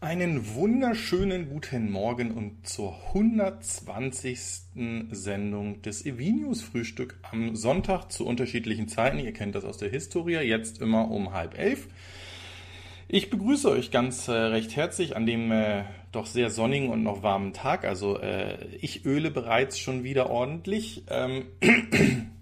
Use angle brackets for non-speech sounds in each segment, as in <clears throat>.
Einen wunderschönen guten Morgen und zur 120. Sendung des Evinius Frühstück am Sonntag zu unterschiedlichen Zeiten. Ihr kennt das aus der Historie, jetzt immer um halb elf. Ich begrüße euch ganz äh, recht herzlich an dem äh, doch sehr sonnigen und noch warmen Tag. Also äh, ich öle bereits schon wieder ordentlich. Ähm, <clears throat>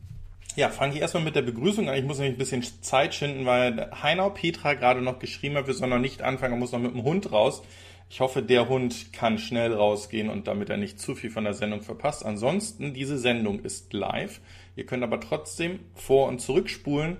Ja, fange ich erstmal mit der Begrüßung an. Ich muss nämlich ein bisschen Zeit schinden, weil Heinau Petra gerade noch geschrieben hat, wir sollen noch nicht anfangen, er muss noch mit dem Hund raus. Ich hoffe, der Hund kann schnell rausgehen und damit er nicht zu viel von der Sendung verpasst. Ansonsten, diese Sendung ist live. Ihr könnt aber trotzdem vor- und zurückspulen.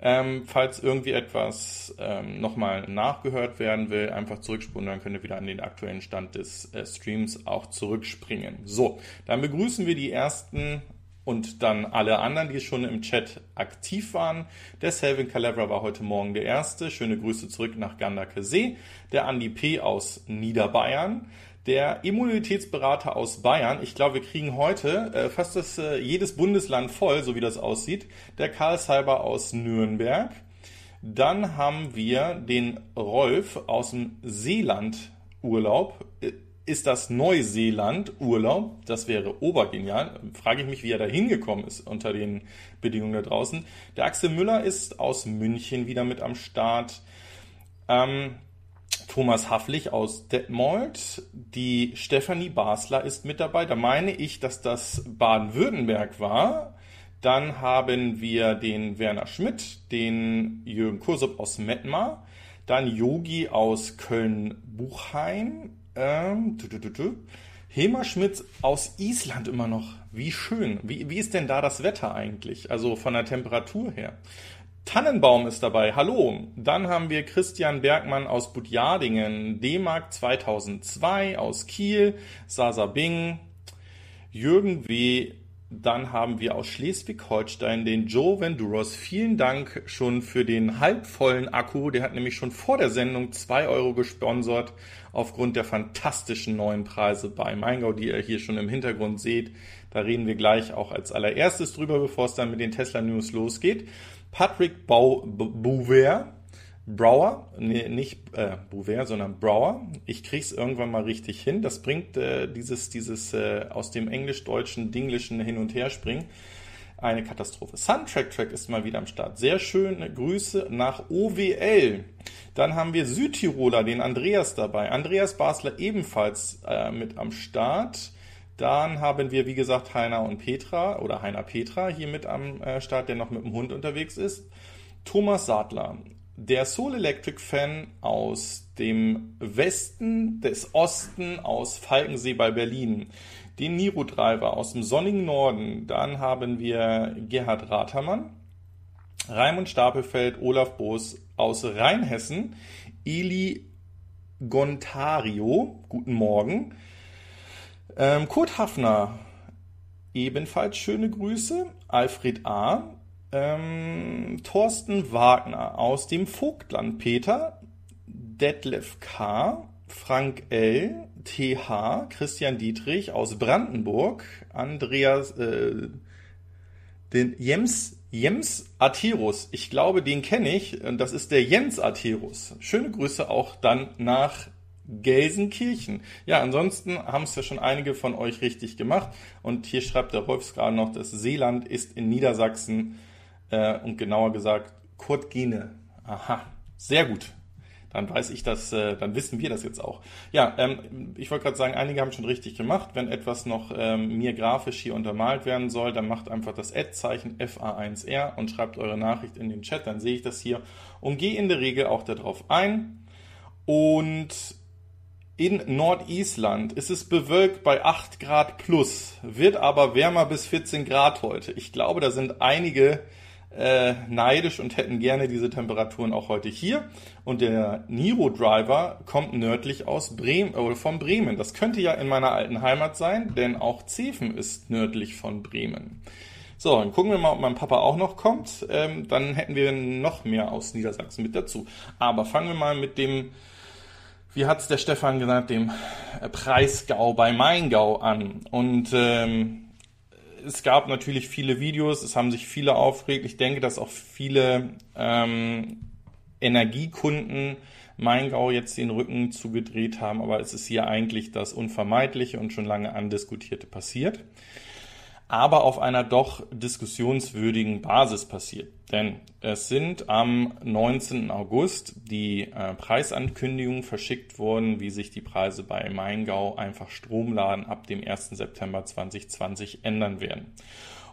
Ähm, falls irgendwie etwas ähm, nochmal nachgehört werden will, einfach zurückspulen, dann könnt ihr wieder an den aktuellen Stand des äh, Streams auch zurückspringen. So, dann begrüßen wir die ersten und dann alle anderen, die schon im Chat aktiv waren. Der Selvin Calevra war heute Morgen der Erste. Schöne Grüße zurück nach Gandake See. Der Andi P. aus Niederbayern. Der Immunitätsberater aus Bayern. Ich glaube, wir kriegen heute äh, fast das, äh, jedes Bundesland voll, so wie das aussieht. Der Karl Seiber aus Nürnberg. Dann haben wir den Rolf aus dem Seeland-Urlaub ist das Neuseeland Urlaub. Das wäre obergenial. Frage ich mich, wie er da hingekommen ist unter den Bedingungen da draußen. Der Axel Müller ist aus München wieder mit am Start. Ähm, Thomas Hafflich aus Detmold. Die Stefanie Basler ist mit dabei. Da meine ich, dass das Baden-Württemberg war. Dann haben wir den Werner Schmidt, den Jürgen Kursup aus Mettmar, dann Yogi aus Köln-Buchheim, ähm, tu, tu, tu, tu. Hema Schmitz aus Island immer noch. Wie schön. Wie, wie ist denn da das Wetter eigentlich? Also von der Temperatur her. Tannenbaum ist dabei. Hallo. Dann haben wir Christian Bergmann aus Budjadingen, D-Mark 2002 aus Kiel, Sasa Bing, Jürgen W. Dann haben wir aus Schleswig-Holstein den Joe Venduros. Vielen Dank schon für den halbvollen Akku. Der hat nämlich schon vor der Sendung zwei Euro gesponsert aufgrund der fantastischen neuen Preise bei Maingau, die ihr hier schon im Hintergrund seht. Da reden wir gleich auch als allererstes drüber, bevor es dann mit den Tesla News losgeht. Patrick Bouver, Brower, nee, nicht äh, Bouver, sondern Brower. Ich krieg's irgendwann mal richtig hin. Das bringt äh, dieses, dieses äh, aus dem englisch-deutschen, dinglischen Hin- und Herspringen eine Katastrophe. Suntrack Track ist mal wieder am Start. Sehr schöne Grüße nach OWL. Dann haben wir Südtiroler, den Andreas dabei. Andreas Basler ebenfalls äh, mit am Start. Dann haben wir, wie gesagt, Heiner und Petra oder Heiner Petra hier mit am äh, Start, der noch mit dem Hund unterwegs ist. Thomas Sadler, der Soul Electric Fan aus dem Westen des Osten, aus Falkensee bei Berlin den Niro-Driver aus dem sonnigen Norden. Dann haben wir Gerhard Ratermann, Raimund Stapelfeld, Olaf Boos aus Rheinhessen, Eli Gontario, guten Morgen, ähm, Kurt Hafner, ebenfalls schöne Grüße, Alfred A., ähm, Thorsten Wagner aus dem Vogtland, Peter, Detlef K., Frank L., TH, Christian Dietrich aus Brandenburg, Andreas, äh, den Jems, Jems Atirus. Ich glaube, den kenne ich. Das ist der Jens Atirus. Schöne Grüße auch dann nach Gelsenkirchen. Ja, ansonsten haben es ja schon einige von euch richtig gemacht. Und hier schreibt der Rolfs gerade noch, das Seeland ist in Niedersachsen äh, und genauer gesagt Kurt Gene. Aha, sehr gut dann weiß ich das, äh, dann wissen wir das jetzt auch. Ja, ähm, ich wollte gerade sagen, einige haben schon richtig gemacht. Wenn etwas noch ähm, mir grafisch hier untermalt werden soll, dann macht einfach das Ad-Zeichen FA1R und schreibt eure Nachricht in den Chat, dann sehe ich das hier und gehe in der Regel auch darauf ein. Und in Nordisland ist es bewölkt bei 8 Grad plus, wird aber wärmer bis 14 Grad heute. Ich glaube, da sind einige äh, neidisch und hätten gerne diese Temperaturen auch heute hier. Und der Niro Driver kommt nördlich aus Bremen, äh, von Bremen. Das könnte ja in meiner alten Heimat sein, denn auch Zefen ist nördlich von Bremen. So, dann gucken wir mal, ob mein Papa auch noch kommt. Ähm, dann hätten wir noch mehr aus Niedersachsen mit dazu. Aber fangen wir mal mit dem, wie hat's der Stefan genannt, dem Preisgau bei Maingau an. Und ähm, es gab natürlich viele Videos, es haben sich viele aufgeregt. Ich denke, dass auch viele ähm, Energiekunden Maingau jetzt den Rücken zugedreht haben, aber es ist hier eigentlich das Unvermeidliche und schon lange andiskutierte passiert aber auf einer doch diskussionswürdigen Basis passiert. Denn es sind am 19. August die äh, Preisankündigungen verschickt worden, wie sich die Preise bei Maingau einfach Stromladen ab dem 1. September 2020 ändern werden.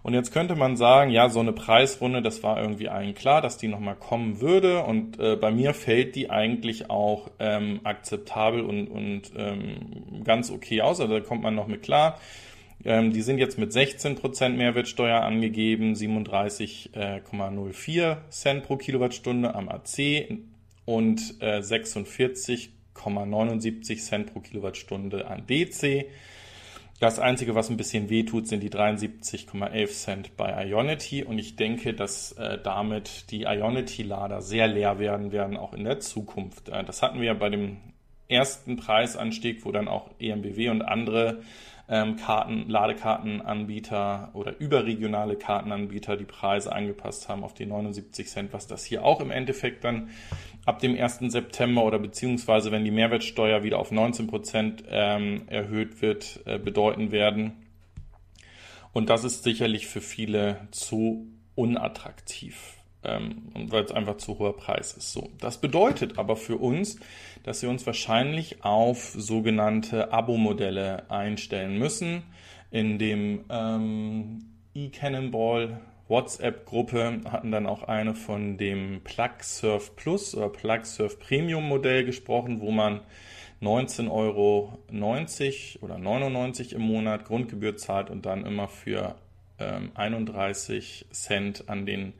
Und jetzt könnte man sagen, ja, so eine Preisrunde, das war irgendwie allen klar, dass die nochmal kommen würde. Und äh, bei mir fällt die eigentlich auch ähm, akzeptabel und, und ähm, ganz okay aus. Also da kommt man noch mit klar. Ähm, die sind jetzt mit 16% Mehrwertsteuer angegeben, 37,04 Cent pro Kilowattstunde am AC und äh, 46,79 Cent pro Kilowattstunde an DC. Das Einzige, was ein bisschen wehtut, sind die 73,11 Cent bei Ionity. Und ich denke, dass äh, damit die Ionity-Lader sehr leer werden werden, auch in der Zukunft. Äh, das hatten wir ja bei dem ersten Preisanstieg, wo dann auch EMBW und andere ähm, Karten, Ladekartenanbieter oder überregionale Kartenanbieter die Preise angepasst haben auf die 79 Cent, was das hier auch im Endeffekt dann ab dem 1. September oder beziehungsweise wenn die Mehrwertsteuer wieder auf 19 Prozent ähm, erhöht wird, äh, bedeuten werden. Und das ist sicherlich für viele zu unattraktiv ähm, weil es einfach zu hoher Preis ist. So, das bedeutet aber für uns, dass wir uns wahrscheinlich auf sogenannte Abo-Modelle einstellen müssen. In dem ähm, e-Cannonball WhatsApp-Gruppe hatten dann auch eine von dem PlugSurf Plus oder PlugSurf Premium Modell gesprochen, wo man 19,90 Euro oder 99 im Monat Grundgebühr zahlt und dann immer für ähm, 31 Cent an den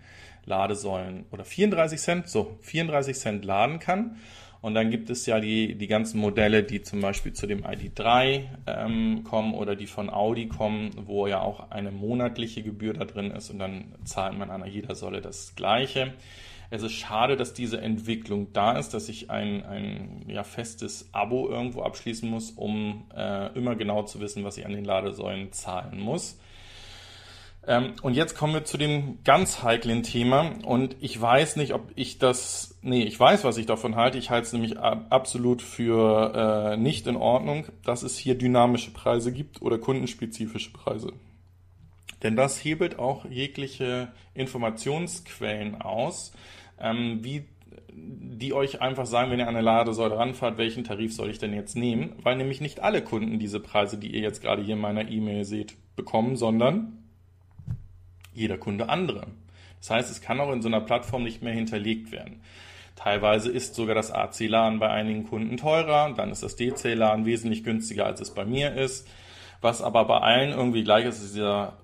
Ladesäulen oder 34 Cent, so 34 Cent laden kann. Und dann gibt es ja die, die ganzen Modelle, die zum Beispiel zu dem ID3 ähm, kommen oder die von Audi kommen, wo ja auch eine monatliche Gebühr da drin ist und dann zahlt man an jeder Säule das Gleiche. Es ist schade, dass diese Entwicklung da ist, dass ich ein, ein ja, festes Abo irgendwo abschließen muss, um äh, immer genau zu wissen, was ich an den Ladesäulen zahlen muss. Ähm, und jetzt kommen wir zu dem ganz heiklen Thema. Und ich weiß nicht, ob ich das, nee, ich weiß, was ich davon halte. Ich halte es nämlich absolut für äh, nicht in Ordnung, dass es hier dynamische Preise gibt oder kundenspezifische Preise. Denn das hebelt auch jegliche Informationsquellen aus, ähm, wie die euch einfach sagen, wenn ihr an eine Ladesäule ranfahrt, welchen Tarif soll ich denn jetzt nehmen? Weil nämlich nicht alle Kunden diese Preise, die ihr jetzt gerade hier in meiner E-Mail seht, bekommen, sondern jeder Kunde andere. Das heißt, es kann auch in so einer Plattform nicht mehr hinterlegt werden. Teilweise ist sogar das AC-LAN bei einigen Kunden teurer, dann ist das DC-LAN wesentlich günstiger, als es bei mir ist. Was aber bei allen irgendwie gleich ist, ist dieser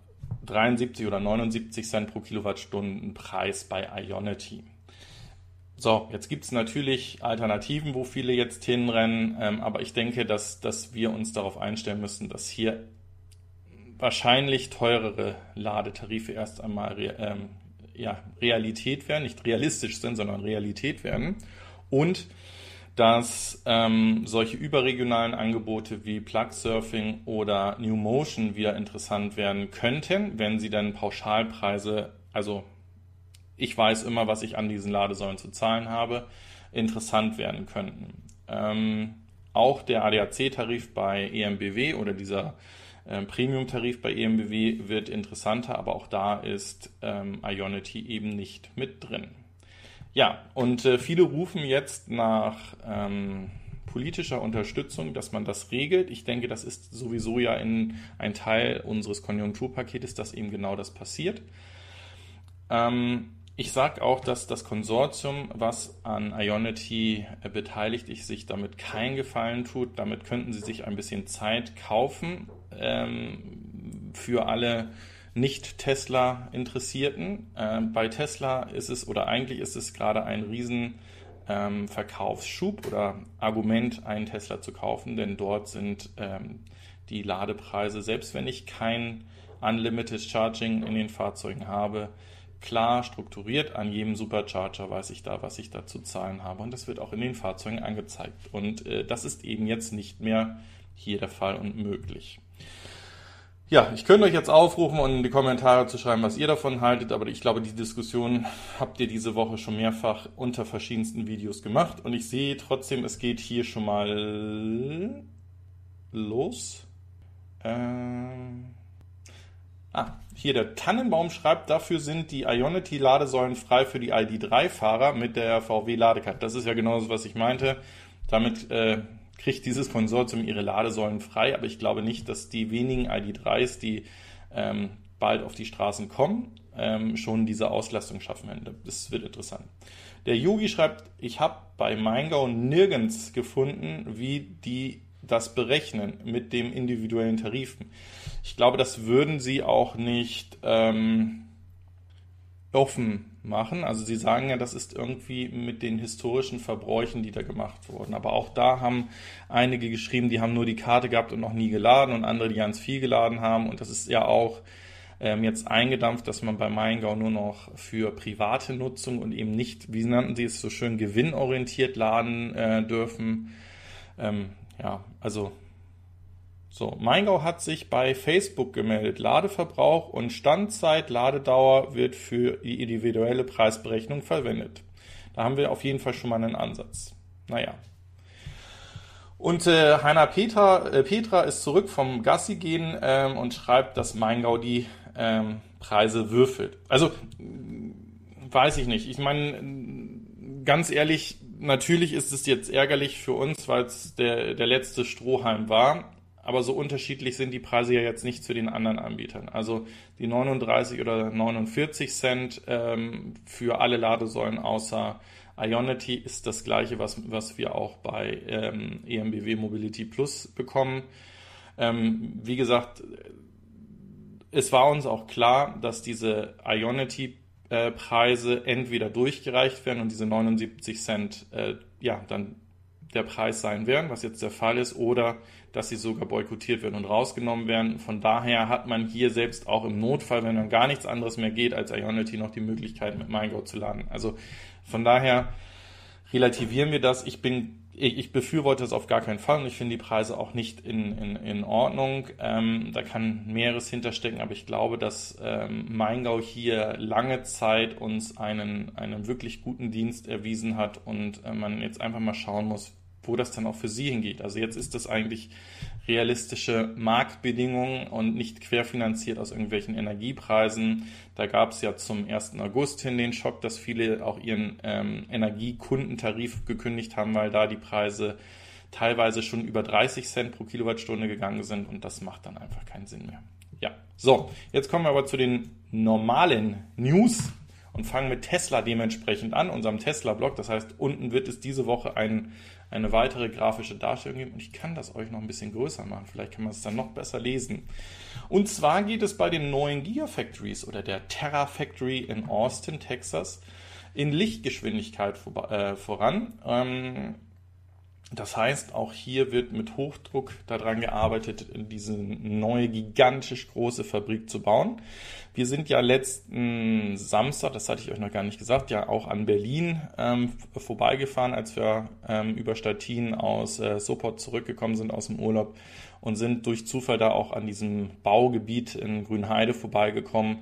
73 oder 79 Cent pro Kilowattstunden Preis bei Ionity. So, jetzt gibt es natürlich Alternativen, wo viele jetzt hinrennen, ähm, aber ich denke, dass, dass wir uns darauf einstellen müssen, dass hier wahrscheinlich teurere Ladetarife erst einmal ähm, ja, Realität werden, nicht realistisch sind, sondern Realität werden. Und dass ähm, solche überregionalen Angebote wie Plug-Surfing oder New Motion wieder interessant werden könnten, wenn sie dann Pauschalpreise, also ich weiß immer, was ich an diesen Ladesäulen zu zahlen habe, interessant werden könnten. Ähm, auch der ADAC-Tarif bei EMBW oder dieser ähm, Premium-Tarif bei EMBW wird interessanter, aber auch da ist ähm, Ionity eben nicht mit drin. Ja, und äh, viele rufen jetzt nach ähm, politischer Unterstützung, dass man das regelt. Ich denke, das ist sowieso ja in ein Teil unseres Konjunkturpaketes, dass eben genau das passiert. Ähm, ich sage auch, dass das Konsortium, was an Ionity äh, beteiligt ist, sich damit keinen Gefallen tut. Damit könnten sie sich ein bisschen Zeit kaufen ähm, für alle Nicht-Tesla-Interessierten. Ähm, bei Tesla ist es oder eigentlich ist es gerade ein riesen ähm, Verkaufsschub oder Argument, einen Tesla zu kaufen, denn dort sind ähm, die Ladepreise, selbst wenn ich kein Unlimited Charging in den Fahrzeugen habe, klar strukturiert. An jedem Supercharger weiß ich da, was ich da zu zahlen habe. Und das wird auch in den Fahrzeugen angezeigt. Und äh, das ist eben jetzt nicht mehr hier der Fall und möglich. Ja, ich könnte euch jetzt aufrufen und in die Kommentare zu schreiben, was ihr davon haltet, aber ich glaube, die Diskussion habt ihr diese Woche schon mehrfach unter verschiedensten Videos gemacht und ich sehe trotzdem, es geht hier schon mal los. Ähm ah, hier der Tannenbaum schreibt, dafür sind die Ionity-Ladesäulen frei für die ID3-Fahrer mit der VW-Ladekarte. Das ist ja genau das, was ich meinte. Damit äh, kriegt dieses Konsortium ihre Ladesäulen frei, aber ich glaube nicht, dass die wenigen ID3s, die ähm, bald auf die Straßen kommen, ähm, schon diese Auslastung schaffen werden. Das wird interessant. Der Yogi schreibt, ich habe bei Maingau nirgends gefunden, wie die das berechnen mit dem individuellen Tarifen. Ich glaube, das würden sie auch nicht ähm, offen machen. Also sie sagen ja, das ist irgendwie mit den historischen Verbräuchen, die da gemacht wurden. Aber auch da haben einige geschrieben, die haben nur die Karte gehabt und noch nie geladen und andere, die ganz viel geladen haben. Und das ist ja auch ähm, jetzt eingedampft, dass man bei Maingau nur noch für private Nutzung und eben nicht, wie nannten sie es so schön, gewinnorientiert laden äh, dürfen. Ähm, ja, also so, Maingau hat sich bei Facebook gemeldet. Ladeverbrauch und Standzeit, Ladedauer wird für die individuelle Preisberechnung verwendet. Da haben wir auf jeden Fall schon mal einen Ansatz. Naja. Und äh, Heiner Petra, äh, Petra ist zurück vom Gassi gehen ähm, und schreibt, dass Maingau die ähm, Preise würfelt. Also, weiß ich nicht. Ich meine, ganz ehrlich, natürlich ist es jetzt ärgerlich für uns, weil es der, der letzte Strohhalm war aber so unterschiedlich sind die Preise ja jetzt nicht zu den anderen Anbietern. Also die 39 oder 49 Cent ähm, für alle Ladesäulen außer Ionity ist das gleiche, was, was wir auch bei ähm, EMBW Mobility Plus bekommen. Ähm, wie gesagt, es war uns auch klar, dass diese Ionity äh, Preise entweder durchgereicht werden und diese 79 Cent äh, ja dann der Preis sein werden, was jetzt der Fall ist, oder dass sie sogar boykottiert werden und rausgenommen werden. Von daher hat man hier selbst auch im Notfall, wenn dann gar nichts anderes mehr geht als Ionity, noch die Möglichkeit mit MyGo zu laden. Also von daher relativieren wir das. Ich bin ich, befürworte es auf gar keinen Fall und ich finde die Preise auch nicht in, in, in Ordnung. Ähm, da kann mehreres hinterstecken, aber ich glaube, dass ähm, Maingau hier lange Zeit uns einen, einen wirklich guten Dienst erwiesen hat und äh, man jetzt einfach mal schauen muss, wo das dann auch für sie hingeht. Also jetzt ist das eigentlich realistische Marktbedingungen und nicht querfinanziert aus irgendwelchen Energiepreisen. Da gab es ja zum 1. August hin den Schock, dass viele auch ihren ähm, Energiekundentarif gekündigt haben, weil da die Preise teilweise schon über 30 Cent pro Kilowattstunde gegangen sind und das macht dann einfach keinen Sinn mehr. Ja, so, jetzt kommen wir aber zu den normalen News und fangen mit Tesla dementsprechend an, unserem Tesla-Blog. Das heißt, unten wird es diese Woche ein, eine weitere grafische Darstellung geben und ich kann das euch noch ein bisschen größer machen. Vielleicht kann man es dann noch besser lesen. Und zwar geht es bei den neuen Gigafactories oder der Terra Factory in Austin, Texas, in Lichtgeschwindigkeit äh, voran. Ähm, das heißt, auch hier wird mit Hochdruck daran gearbeitet, diese neue gigantisch große Fabrik zu bauen. Wir sind ja letzten Samstag, das hatte ich euch noch gar nicht gesagt, ja auch an Berlin ähm, vorbeigefahren, als wir ähm, über Stettin aus äh, Sopot zurückgekommen sind aus dem Urlaub und sind durch Zufall da auch an diesem Baugebiet in Grünheide vorbeigekommen,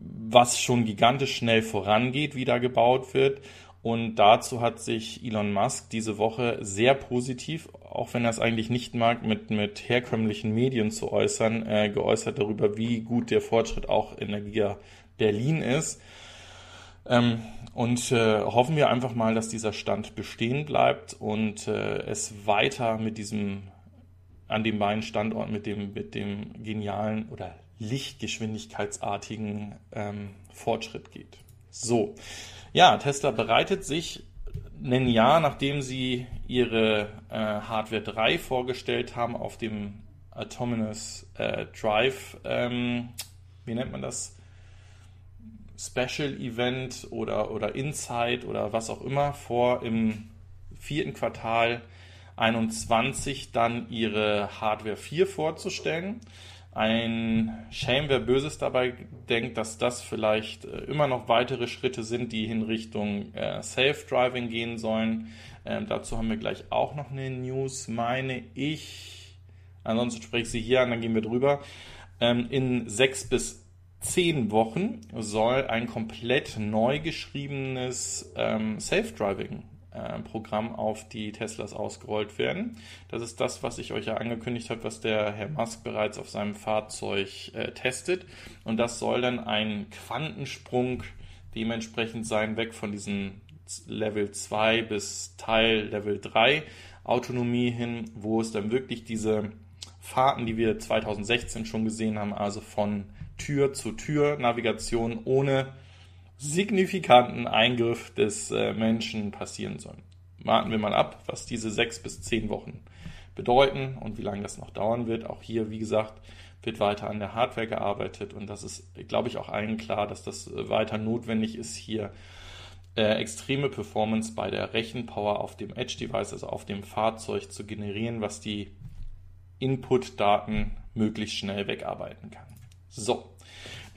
was schon gigantisch schnell vorangeht, wie da gebaut wird. Und dazu hat sich Elon Musk diese Woche sehr positiv, auch wenn er es eigentlich nicht mag, mit, mit herkömmlichen Medien zu äußern, äh, geäußert darüber, wie gut der Fortschritt auch in der Giga Berlin ist. Ähm, und äh, hoffen wir einfach mal, dass dieser Stand bestehen bleibt und äh, es weiter mit diesem an den beiden Standorten mit dem, mit dem genialen oder lichtgeschwindigkeitsartigen ähm, Fortschritt geht. So, ja, Tesla bereitet sich ein Jahr, nachdem sie ihre äh, Hardware 3 vorgestellt haben auf dem Autonomous äh, Drive, ähm, wie nennt man das? Special Event oder, oder Insight oder was auch immer vor im vierten Quartal 21 dann ihre Hardware 4 vorzustellen. Ein Shame, wer Böses dabei denkt, dass das vielleicht äh, immer noch weitere Schritte sind, die in Richtung äh, Self-Driving gehen sollen. Ähm, dazu haben wir gleich auch noch eine News, meine ich. Ansonsten spreche ich sie hier an, dann gehen wir drüber. Ähm, in sechs bis zehn Wochen soll ein komplett neu geschriebenes ähm, Self-Driving äh, Programm auf die Teslas ausgerollt werden. Das ist das, was ich euch ja angekündigt habe, was der Herr Musk bereits auf seinem Fahrzeug äh, testet. Und das soll dann ein Quantensprung dementsprechend sein, weg von diesen Level 2 bis Teil Level 3 Autonomie hin, wo es dann wirklich diese Fahrten, die wir 2016 schon gesehen haben, also von Tür zu Tür Navigation ohne signifikanten Eingriff des äh, Menschen passieren sollen. Warten wir mal ab, was diese sechs bis zehn Wochen bedeuten und wie lange das noch dauern wird. Auch hier, wie gesagt, wird weiter an der Hardware gearbeitet und das ist, glaube ich, auch allen klar, dass das äh, weiter notwendig ist, hier äh, extreme Performance bei der Rechenpower auf dem Edge-Device, also auf dem Fahrzeug zu generieren, was die Input-Daten möglichst schnell wegarbeiten kann. So,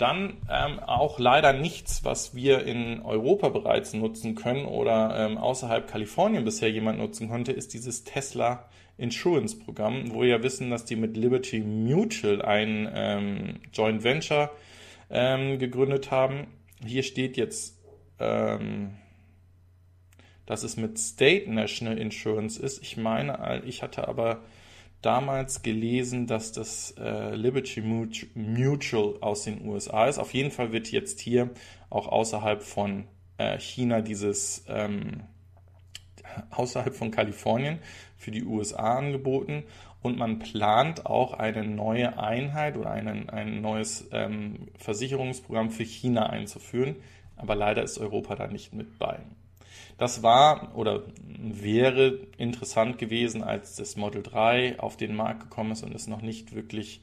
dann ähm, auch leider nichts, was wir in Europa bereits nutzen können oder ähm, außerhalb Kalifornien bisher jemand nutzen konnte, ist dieses Tesla Insurance Programm, wo wir ja wissen, dass die mit Liberty Mutual ein ähm, Joint Venture ähm, gegründet haben. Hier steht jetzt, ähm, dass es mit State National Insurance ist. Ich meine, ich hatte aber damals gelesen, dass das äh, Liberty Mutual aus den USA ist. Auf jeden Fall wird jetzt hier auch außerhalb von äh, China dieses ähm, außerhalb von Kalifornien für die USA angeboten und man plant auch eine neue Einheit oder einen, ein neues ähm, Versicherungsprogramm für China einzuführen. Aber leider ist Europa da nicht mit bei. Das war oder wäre interessant gewesen, als das Model 3 auf den Markt gekommen ist und es noch nicht wirklich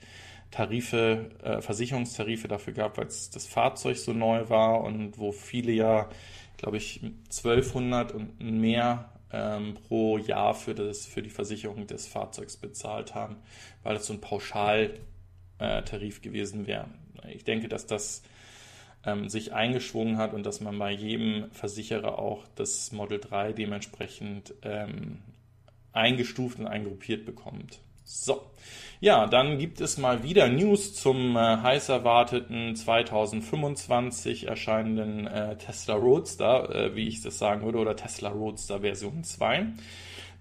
Tarife, äh, Versicherungstarife dafür gab, weil das Fahrzeug so neu war und wo viele ja, glaube ich, 1200 und mehr ähm, pro Jahr für, das, für die Versicherung des Fahrzeugs bezahlt haben, weil das so ein Pauschaltarif äh, gewesen wäre. Ich denke, dass das ähm, sich eingeschwungen hat und dass man bei jedem Versicherer auch das Model 3 dementsprechend ähm, eingestuft und eingruppiert bekommt. So, ja, dann gibt es mal wieder News zum äh, heiß erwarteten 2025 erscheinenden äh, Tesla Roadster, äh, wie ich das sagen würde, oder Tesla Roadster Version 2.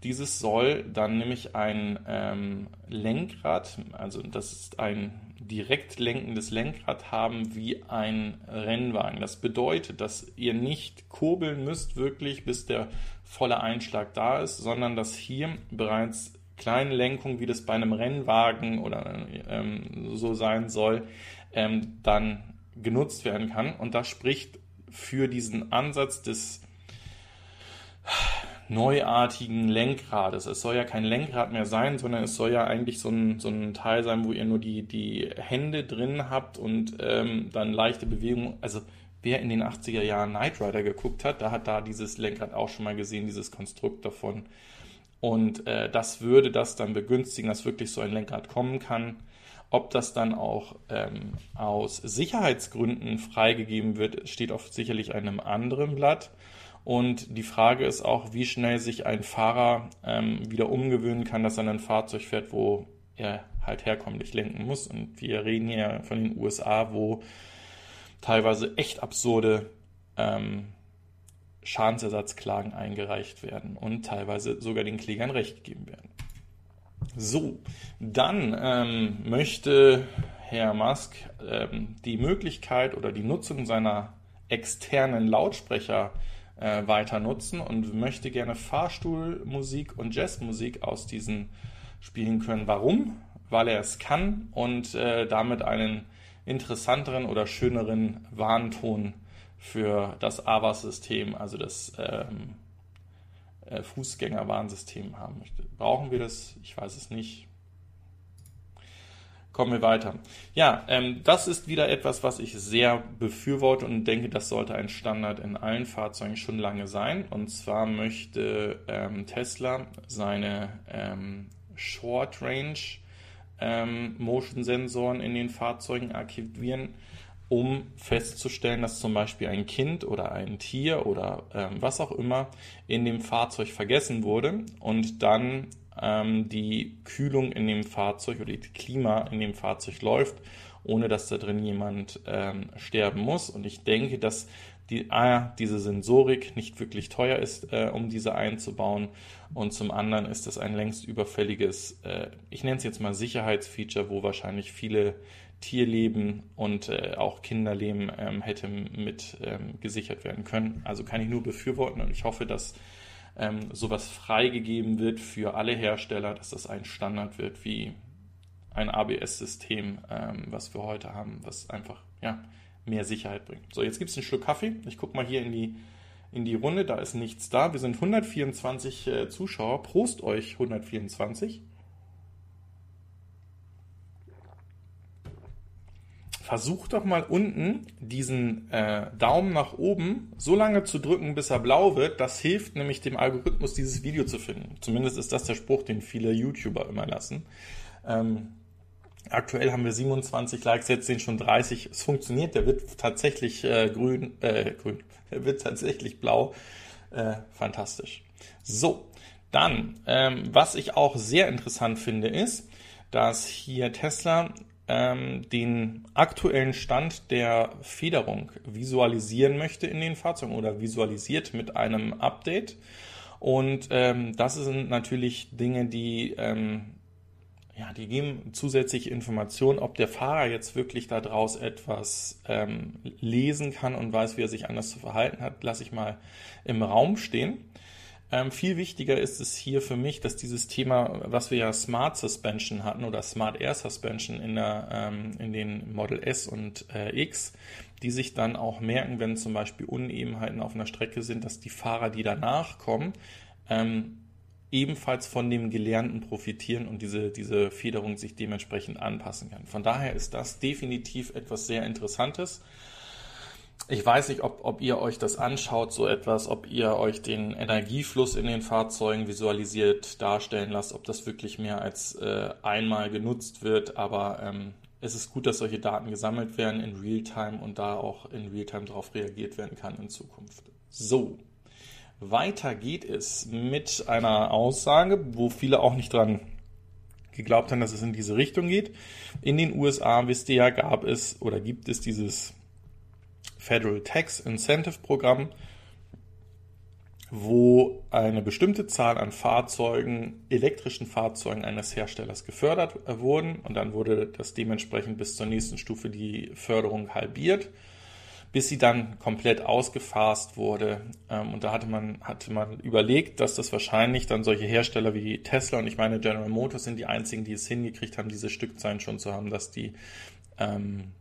Dieses soll dann nämlich ein ähm, Lenkrad, also das ist ein direkt lenkendes Lenkrad haben wie ein Rennwagen. Das bedeutet, dass ihr nicht kurbeln müsst wirklich, bis der volle Einschlag da ist, sondern dass hier bereits kleine Lenkung, wie das bei einem Rennwagen oder ähm, so sein soll, ähm, dann genutzt werden kann. Und das spricht für diesen Ansatz des neuartigen Lenkrades. Es soll ja kein Lenkrad mehr sein, sondern es soll ja eigentlich so ein, so ein Teil sein, wo ihr nur die, die Hände drin habt und ähm, dann leichte Bewegungen. Also wer in den 80er Jahren Knight Rider geguckt hat, da hat da dieses Lenkrad auch schon mal gesehen, dieses Konstrukt davon. Und äh, das würde das dann begünstigen, dass wirklich so ein Lenkrad kommen kann. Ob das dann auch ähm, aus Sicherheitsgründen freigegeben wird, steht auf sicherlich einem anderen Blatt. Und die Frage ist auch, wie schnell sich ein Fahrer ähm, wieder umgewöhnen kann, dass er ein Fahrzeug fährt, wo er halt herkömmlich lenken muss. Und wir reden hier von den USA, wo teilweise echt absurde ähm, Schadensersatzklagen eingereicht werden und teilweise sogar den Klägern Recht gegeben werden. So, dann ähm, möchte Herr Musk ähm, die Möglichkeit oder die Nutzung seiner externen Lautsprecher äh, weiter nutzen und möchte gerne Fahrstuhlmusik und Jazzmusik aus diesen spielen können. Warum? Weil er es kann und äh, damit einen interessanteren oder schöneren Warnton für das AVAS-System, also das ähm, äh, Fußgängerwarnsystem haben möchte. Brauchen wir das? Ich weiß es nicht. Kommen wir weiter. Ja, ähm, das ist wieder etwas, was ich sehr befürworte und denke, das sollte ein Standard in allen Fahrzeugen schon lange sein. Und zwar möchte ähm, Tesla seine ähm, Short Range ähm, Motion Sensoren in den Fahrzeugen aktivieren, um festzustellen, dass zum Beispiel ein Kind oder ein Tier oder ähm, was auch immer in dem Fahrzeug vergessen wurde und dann ähm, die Kühlung in dem Fahrzeug oder die Klima in dem Fahrzeug läuft ohne dass da drin jemand ähm, sterben muss. Und ich denke, dass die, A, diese Sensorik nicht wirklich teuer ist, äh, um diese einzubauen. Und zum anderen ist es ein längst überfälliges, äh, ich nenne es jetzt mal Sicherheitsfeature, wo wahrscheinlich viele Tierleben und äh, auch Kinderleben ähm, hätte mit ähm, gesichert werden können. Also kann ich nur befürworten und ich hoffe, dass ähm, sowas freigegeben wird für alle Hersteller, dass das ein Standard wird wie ein ABS-System, ähm, was wir heute haben, was einfach ja, mehr Sicherheit bringt. So, jetzt gibt es einen Schluck Kaffee. Ich gucke mal hier in die, in die Runde, da ist nichts da. Wir sind 124 äh, Zuschauer. Prost euch 124. versucht doch mal unten diesen äh, Daumen nach oben so lange zu drücken, bis er blau wird. Das hilft nämlich dem Algorithmus, dieses Video zu finden. Zumindest ist das der Spruch, den viele YouTuber immer lassen. Ähm, aktuell haben wir 27 Likes, jetzt sind schon 30. Es funktioniert, der wird tatsächlich äh, grün, äh, grün, <laughs> der wird tatsächlich blau. Äh, fantastisch. So, dann, ähm, was ich auch sehr interessant finde, ist, dass hier Tesla ähm, den aktuellen Stand der Federung visualisieren möchte in den Fahrzeugen oder visualisiert mit einem Update. Und ähm, das sind natürlich Dinge, die, ähm, ja, die geben zusätzliche Informationen, ob der Fahrer jetzt wirklich daraus etwas ähm, lesen kann und weiß, wie er sich anders zu verhalten hat, lasse ich mal im Raum stehen. Ähm, viel wichtiger ist es hier für mich, dass dieses Thema, was wir ja Smart Suspension hatten oder Smart Air Suspension in, der, ähm, in den Model S und äh, X, die sich dann auch merken, wenn zum Beispiel Unebenheiten auf einer Strecke sind, dass die Fahrer, die danach kommen, ähm, ebenfalls von dem Gelernten profitieren und diese, diese Federung sich dementsprechend anpassen kann. Von daher ist das definitiv etwas sehr Interessantes ich weiß nicht, ob, ob ihr euch das anschaut, so etwas, ob ihr euch den Energiefluss in den Fahrzeugen visualisiert darstellen lasst, ob das wirklich mehr als äh, einmal genutzt wird. Aber ähm, es ist gut, dass solche Daten gesammelt werden in Realtime und da auch in Realtime darauf reagiert werden kann in Zukunft. So, weiter geht es mit einer Aussage, wo viele auch nicht dran geglaubt haben, dass es in diese Richtung geht. In den USA, wisst ihr ja, gab es oder gibt es dieses Federal Tax Incentive Programm, wo eine bestimmte Zahl an Fahrzeugen, elektrischen Fahrzeugen eines Herstellers gefördert wurden und dann wurde das dementsprechend bis zur nächsten Stufe die Förderung halbiert, bis sie dann komplett ausgefasst wurde. Ähm, und da hatte man, hatte man überlegt, dass das wahrscheinlich dann solche Hersteller wie Tesla und ich meine General Motors sind die einzigen, die es hingekriegt haben, diese Stückzahlen schon zu haben, dass die ähm,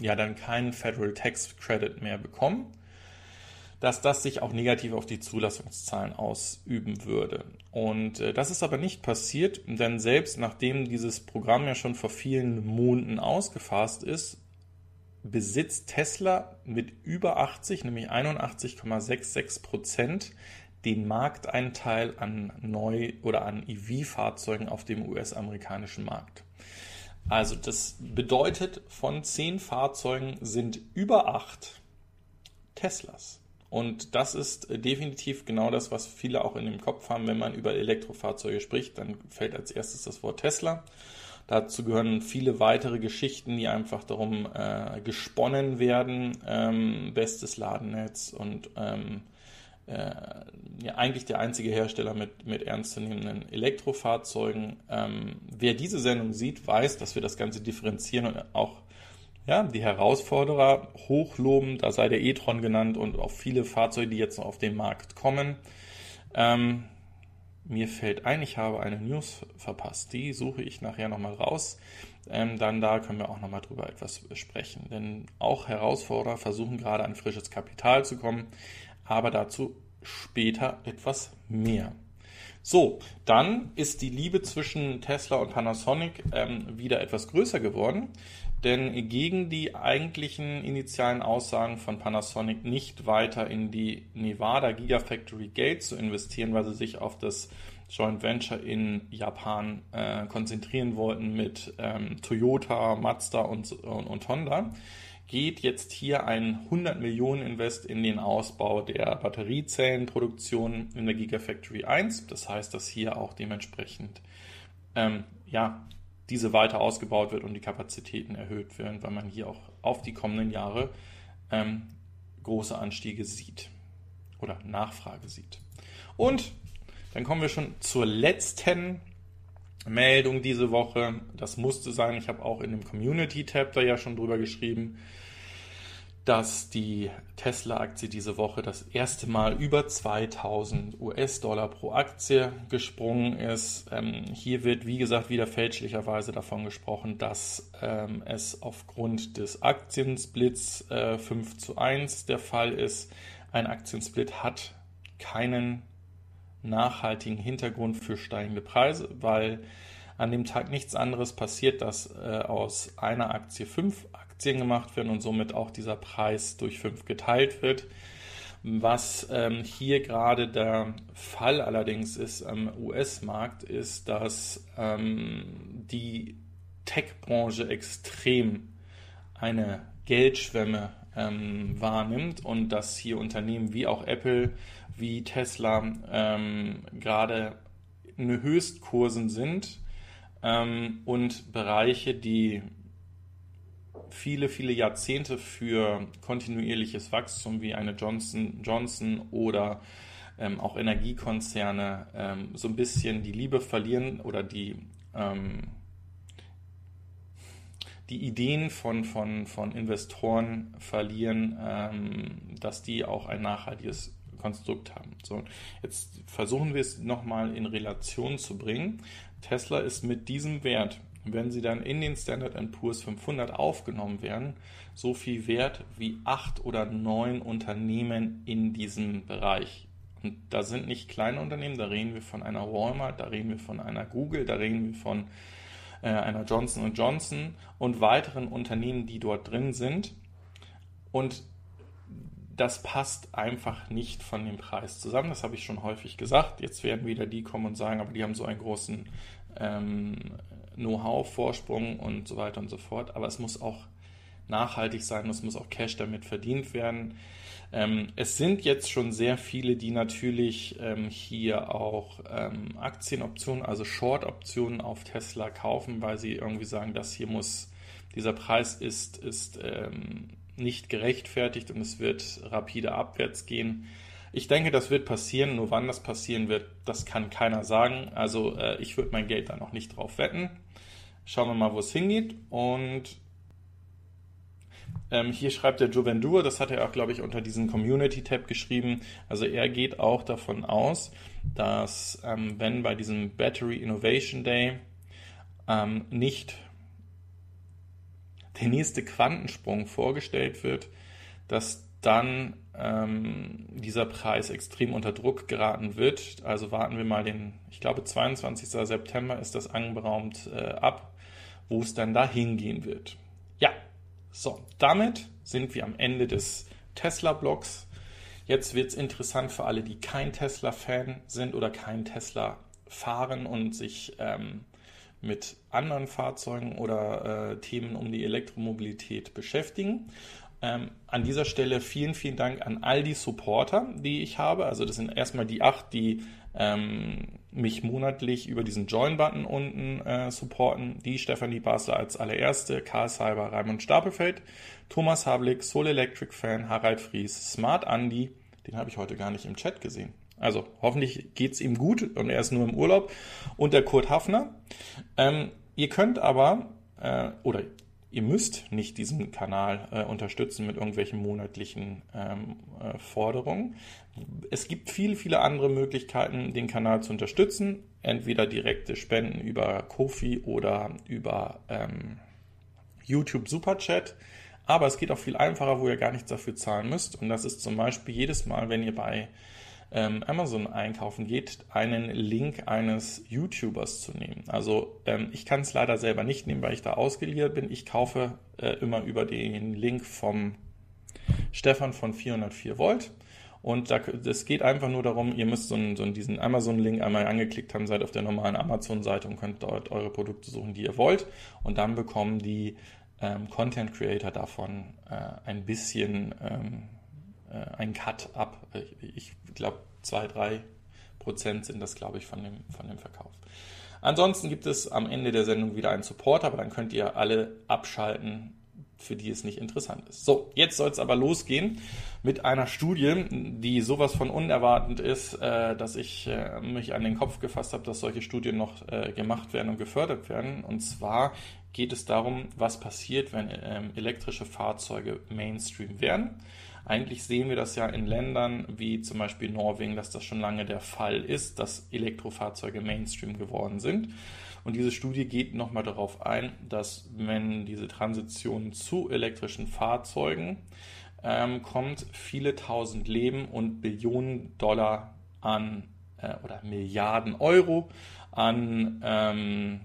ja dann keinen Federal Tax Credit mehr bekommen, dass das sich auch negativ auf die Zulassungszahlen ausüben würde. Und äh, das ist aber nicht passiert, denn selbst nachdem dieses Programm ja schon vor vielen Monaten ausgefasst ist, besitzt Tesla mit über 80, nämlich 81,66 Prozent, den Markteinteil an Neu- oder an EV-Fahrzeugen auf dem US-amerikanischen Markt. Also das bedeutet, von zehn Fahrzeugen sind über acht Teslas. Und das ist definitiv genau das, was viele auch in dem Kopf haben, wenn man über Elektrofahrzeuge spricht. Dann fällt als erstes das Wort Tesla. Dazu gehören viele weitere Geschichten, die einfach darum äh, gesponnen werden. Ähm, bestes Ladennetz und ähm, äh, ja, eigentlich der einzige Hersteller mit, mit ernstzunehmenden Elektrofahrzeugen. Ähm, wer diese Sendung sieht, weiß, dass wir das Ganze differenzieren und auch ja, die Herausforderer hochloben. Da sei der e-tron genannt und auch viele Fahrzeuge, die jetzt noch auf den Markt kommen. Ähm, mir fällt ein, ich habe eine News verpasst. Die suche ich nachher nochmal raus. Ähm, dann da können wir auch nochmal drüber etwas sprechen. Denn auch Herausforderer versuchen gerade an frisches Kapital zu kommen aber dazu später etwas mehr. So, dann ist die Liebe zwischen Tesla und Panasonic ähm, wieder etwas größer geworden, denn gegen die eigentlichen initialen Aussagen von Panasonic nicht weiter in die Nevada Gigafactory Geld zu investieren, weil sie sich auf das Joint Venture in Japan äh, konzentrieren wollten mit ähm, Toyota, Mazda und, und, und Honda, geht jetzt hier ein 100 Millionen Invest in den Ausbau der Batteriezellenproduktion in der Gigafactory 1. Das heißt, dass hier auch dementsprechend ähm, ja, diese weiter ausgebaut wird und die Kapazitäten erhöht werden, weil man hier auch auf die kommenden Jahre ähm, große Anstiege sieht oder Nachfrage sieht. Und dann kommen wir schon zur letzten Meldung diese Woche. Das musste sein. Ich habe auch in dem Community-Tab da ja schon drüber geschrieben dass die Tesla-Aktie diese Woche das erste Mal über 2000 US-Dollar pro Aktie gesprungen ist. Ähm, hier wird, wie gesagt, wieder fälschlicherweise davon gesprochen, dass ähm, es aufgrund des Aktiensplits äh, 5 zu 1 der Fall ist. Ein Aktiensplit hat keinen nachhaltigen Hintergrund für steigende Preise, weil an dem Tag nichts anderes passiert, dass äh, aus einer Aktie fünf Aktien gemacht werden und somit auch dieser Preis durch fünf geteilt wird. Was ähm, hier gerade der Fall allerdings ist am US-Markt, ist, dass ähm, die Tech-Branche extrem eine Geldschwemme ähm, wahrnimmt und dass hier Unternehmen wie auch Apple, wie Tesla ähm, gerade in Höchstkursen sind ähm, und Bereiche, die viele, viele Jahrzehnte für kontinuierliches Wachstum wie eine Johnson Johnson oder ähm, auch Energiekonzerne ähm, so ein bisschen die Liebe verlieren oder die, ähm, die Ideen von, von, von Investoren verlieren, ähm, dass die auch ein nachhaltiges Konstrukt haben. So, jetzt versuchen wir es nochmal in Relation zu bringen. Tesla ist mit diesem Wert, wenn sie dann in den Standard Poor's 500 aufgenommen werden, so viel wert wie acht oder neun Unternehmen in diesem Bereich. Und da sind nicht kleine Unternehmen, da reden wir von einer Walmart, da reden wir von einer Google, da reden wir von äh, einer Johnson Johnson und weiteren Unternehmen, die dort drin sind. Und das passt einfach nicht von dem Preis zusammen. Das habe ich schon häufig gesagt. Jetzt werden wieder die kommen und sagen, aber die haben so einen großen ähm, Know-how-Vorsprung und so weiter und so fort. Aber es muss auch nachhaltig sein, es muss auch Cash damit verdient werden. Ähm, es sind jetzt schon sehr viele, die natürlich ähm, hier auch ähm, Aktienoptionen, also Short-Optionen auf Tesla kaufen, weil sie irgendwie sagen, dass hier muss, dieser Preis ist, ist ähm, nicht gerechtfertigt und es wird rapide abwärts gehen. Ich denke, das wird passieren, nur wann das passieren wird, das kann keiner sagen. Also äh, ich würde mein Geld da noch nicht drauf wetten. Schauen wir mal, wo es hingeht. Und ähm, hier schreibt der Jovendur, das hat er auch, glaube ich, unter diesem Community-Tab geschrieben. Also er geht auch davon aus, dass ähm, wenn bei diesem Battery Innovation Day ähm, nicht der nächste Quantensprung vorgestellt wird, dass dann ähm, dieser Preis extrem unter Druck geraten wird. Also warten wir mal den, ich glaube 22. September ist das anberaumt äh, ab, wo es dann da hingehen wird. Ja, so, damit sind wir am Ende des Tesla-Blogs. Jetzt wird es interessant für alle, die kein Tesla-Fan sind oder kein Tesla fahren und sich ähm, mit anderen Fahrzeugen oder äh, Themen um die Elektromobilität beschäftigen. Ähm, an dieser Stelle vielen, vielen Dank an all die Supporter, die ich habe. Also das sind erstmal die acht, die ähm, mich monatlich über diesen Join-Button unten äh, supporten. Die Stefanie Basler als allererste, Karl Seiber, Raimund Stapelfeld, Thomas Havlik, Soul Electric Fan, Harald Fries, Smart Andy, den habe ich heute gar nicht im Chat gesehen. Also hoffentlich geht es ihm gut und er ist nur im Urlaub. Und der Kurt Hafner. Ähm, ihr könnt aber, äh, oder ihr müsst nicht diesen Kanal äh, unterstützen mit irgendwelchen monatlichen ähm, äh, Forderungen. Es gibt viele, viele andere Möglichkeiten, den Kanal zu unterstützen. Entweder direkte Spenden über Kofi oder über ähm, YouTube Superchat. Aber es geht auch viel einfacher, wo ihr gar nichts dafür zahlen müsst. Und das ist zum Beispiel jedes Mal, wenn ihr bei ähm, Amazon einkaufen geht, einen Link eines YouTubers zu nehmen. Also ähm, ich kann es leider selber nicht nehmen, weil ich da ausgeliefert bin. Ich kaufe äh, immer über den Link vom Stefan von 404 Volt. Und es geht einfach nur darum, ihr müsst so, einen, so diesen Amazon-Link einmal angeklickt haben, seid auf der normalen Amazon-Seite und könnt dort eure Produkte suchen, die ihr wollt. Und dann bekommen die ähm, Content Creator davon äh, ein bisschen ähm, äh, einen Cut ab. Ich glaube, zwei, drei Prozent sind das, glaube ich, von dem, von dem Verkauf. Ansonsten gibt es am Ende der Sendung wieder einen Support, aber dann könnt ihr alle abschalten, für die es nicht interessant ist. So, jetzt soll es aber losgehen mit einer Studie, die sowas von unerwartend ist, äh, dass ich äh, mich an den Kopf gefasst habe, dass solche Studien noch äh, gemacht werden und gefördert werden. Und zwar geht es darum, was passiert, wenn ähm, elektrische Fahrzeuge Mainstream werden. Eigentlich sehen wir das ja in Ländern wie zum Beispiel Norwegen, dass das schon lange der Fall ist, dass Elektrofahrzeuge Mainstream geworden sind. Und diese Studie geht nochmal darauf ein, dass wenn diese Transition zu elektrischen Fahrzeugen ähm, kommt, viele tausend Leben und Billionen Dollar an äh, oder Milliarden Euro an ähm,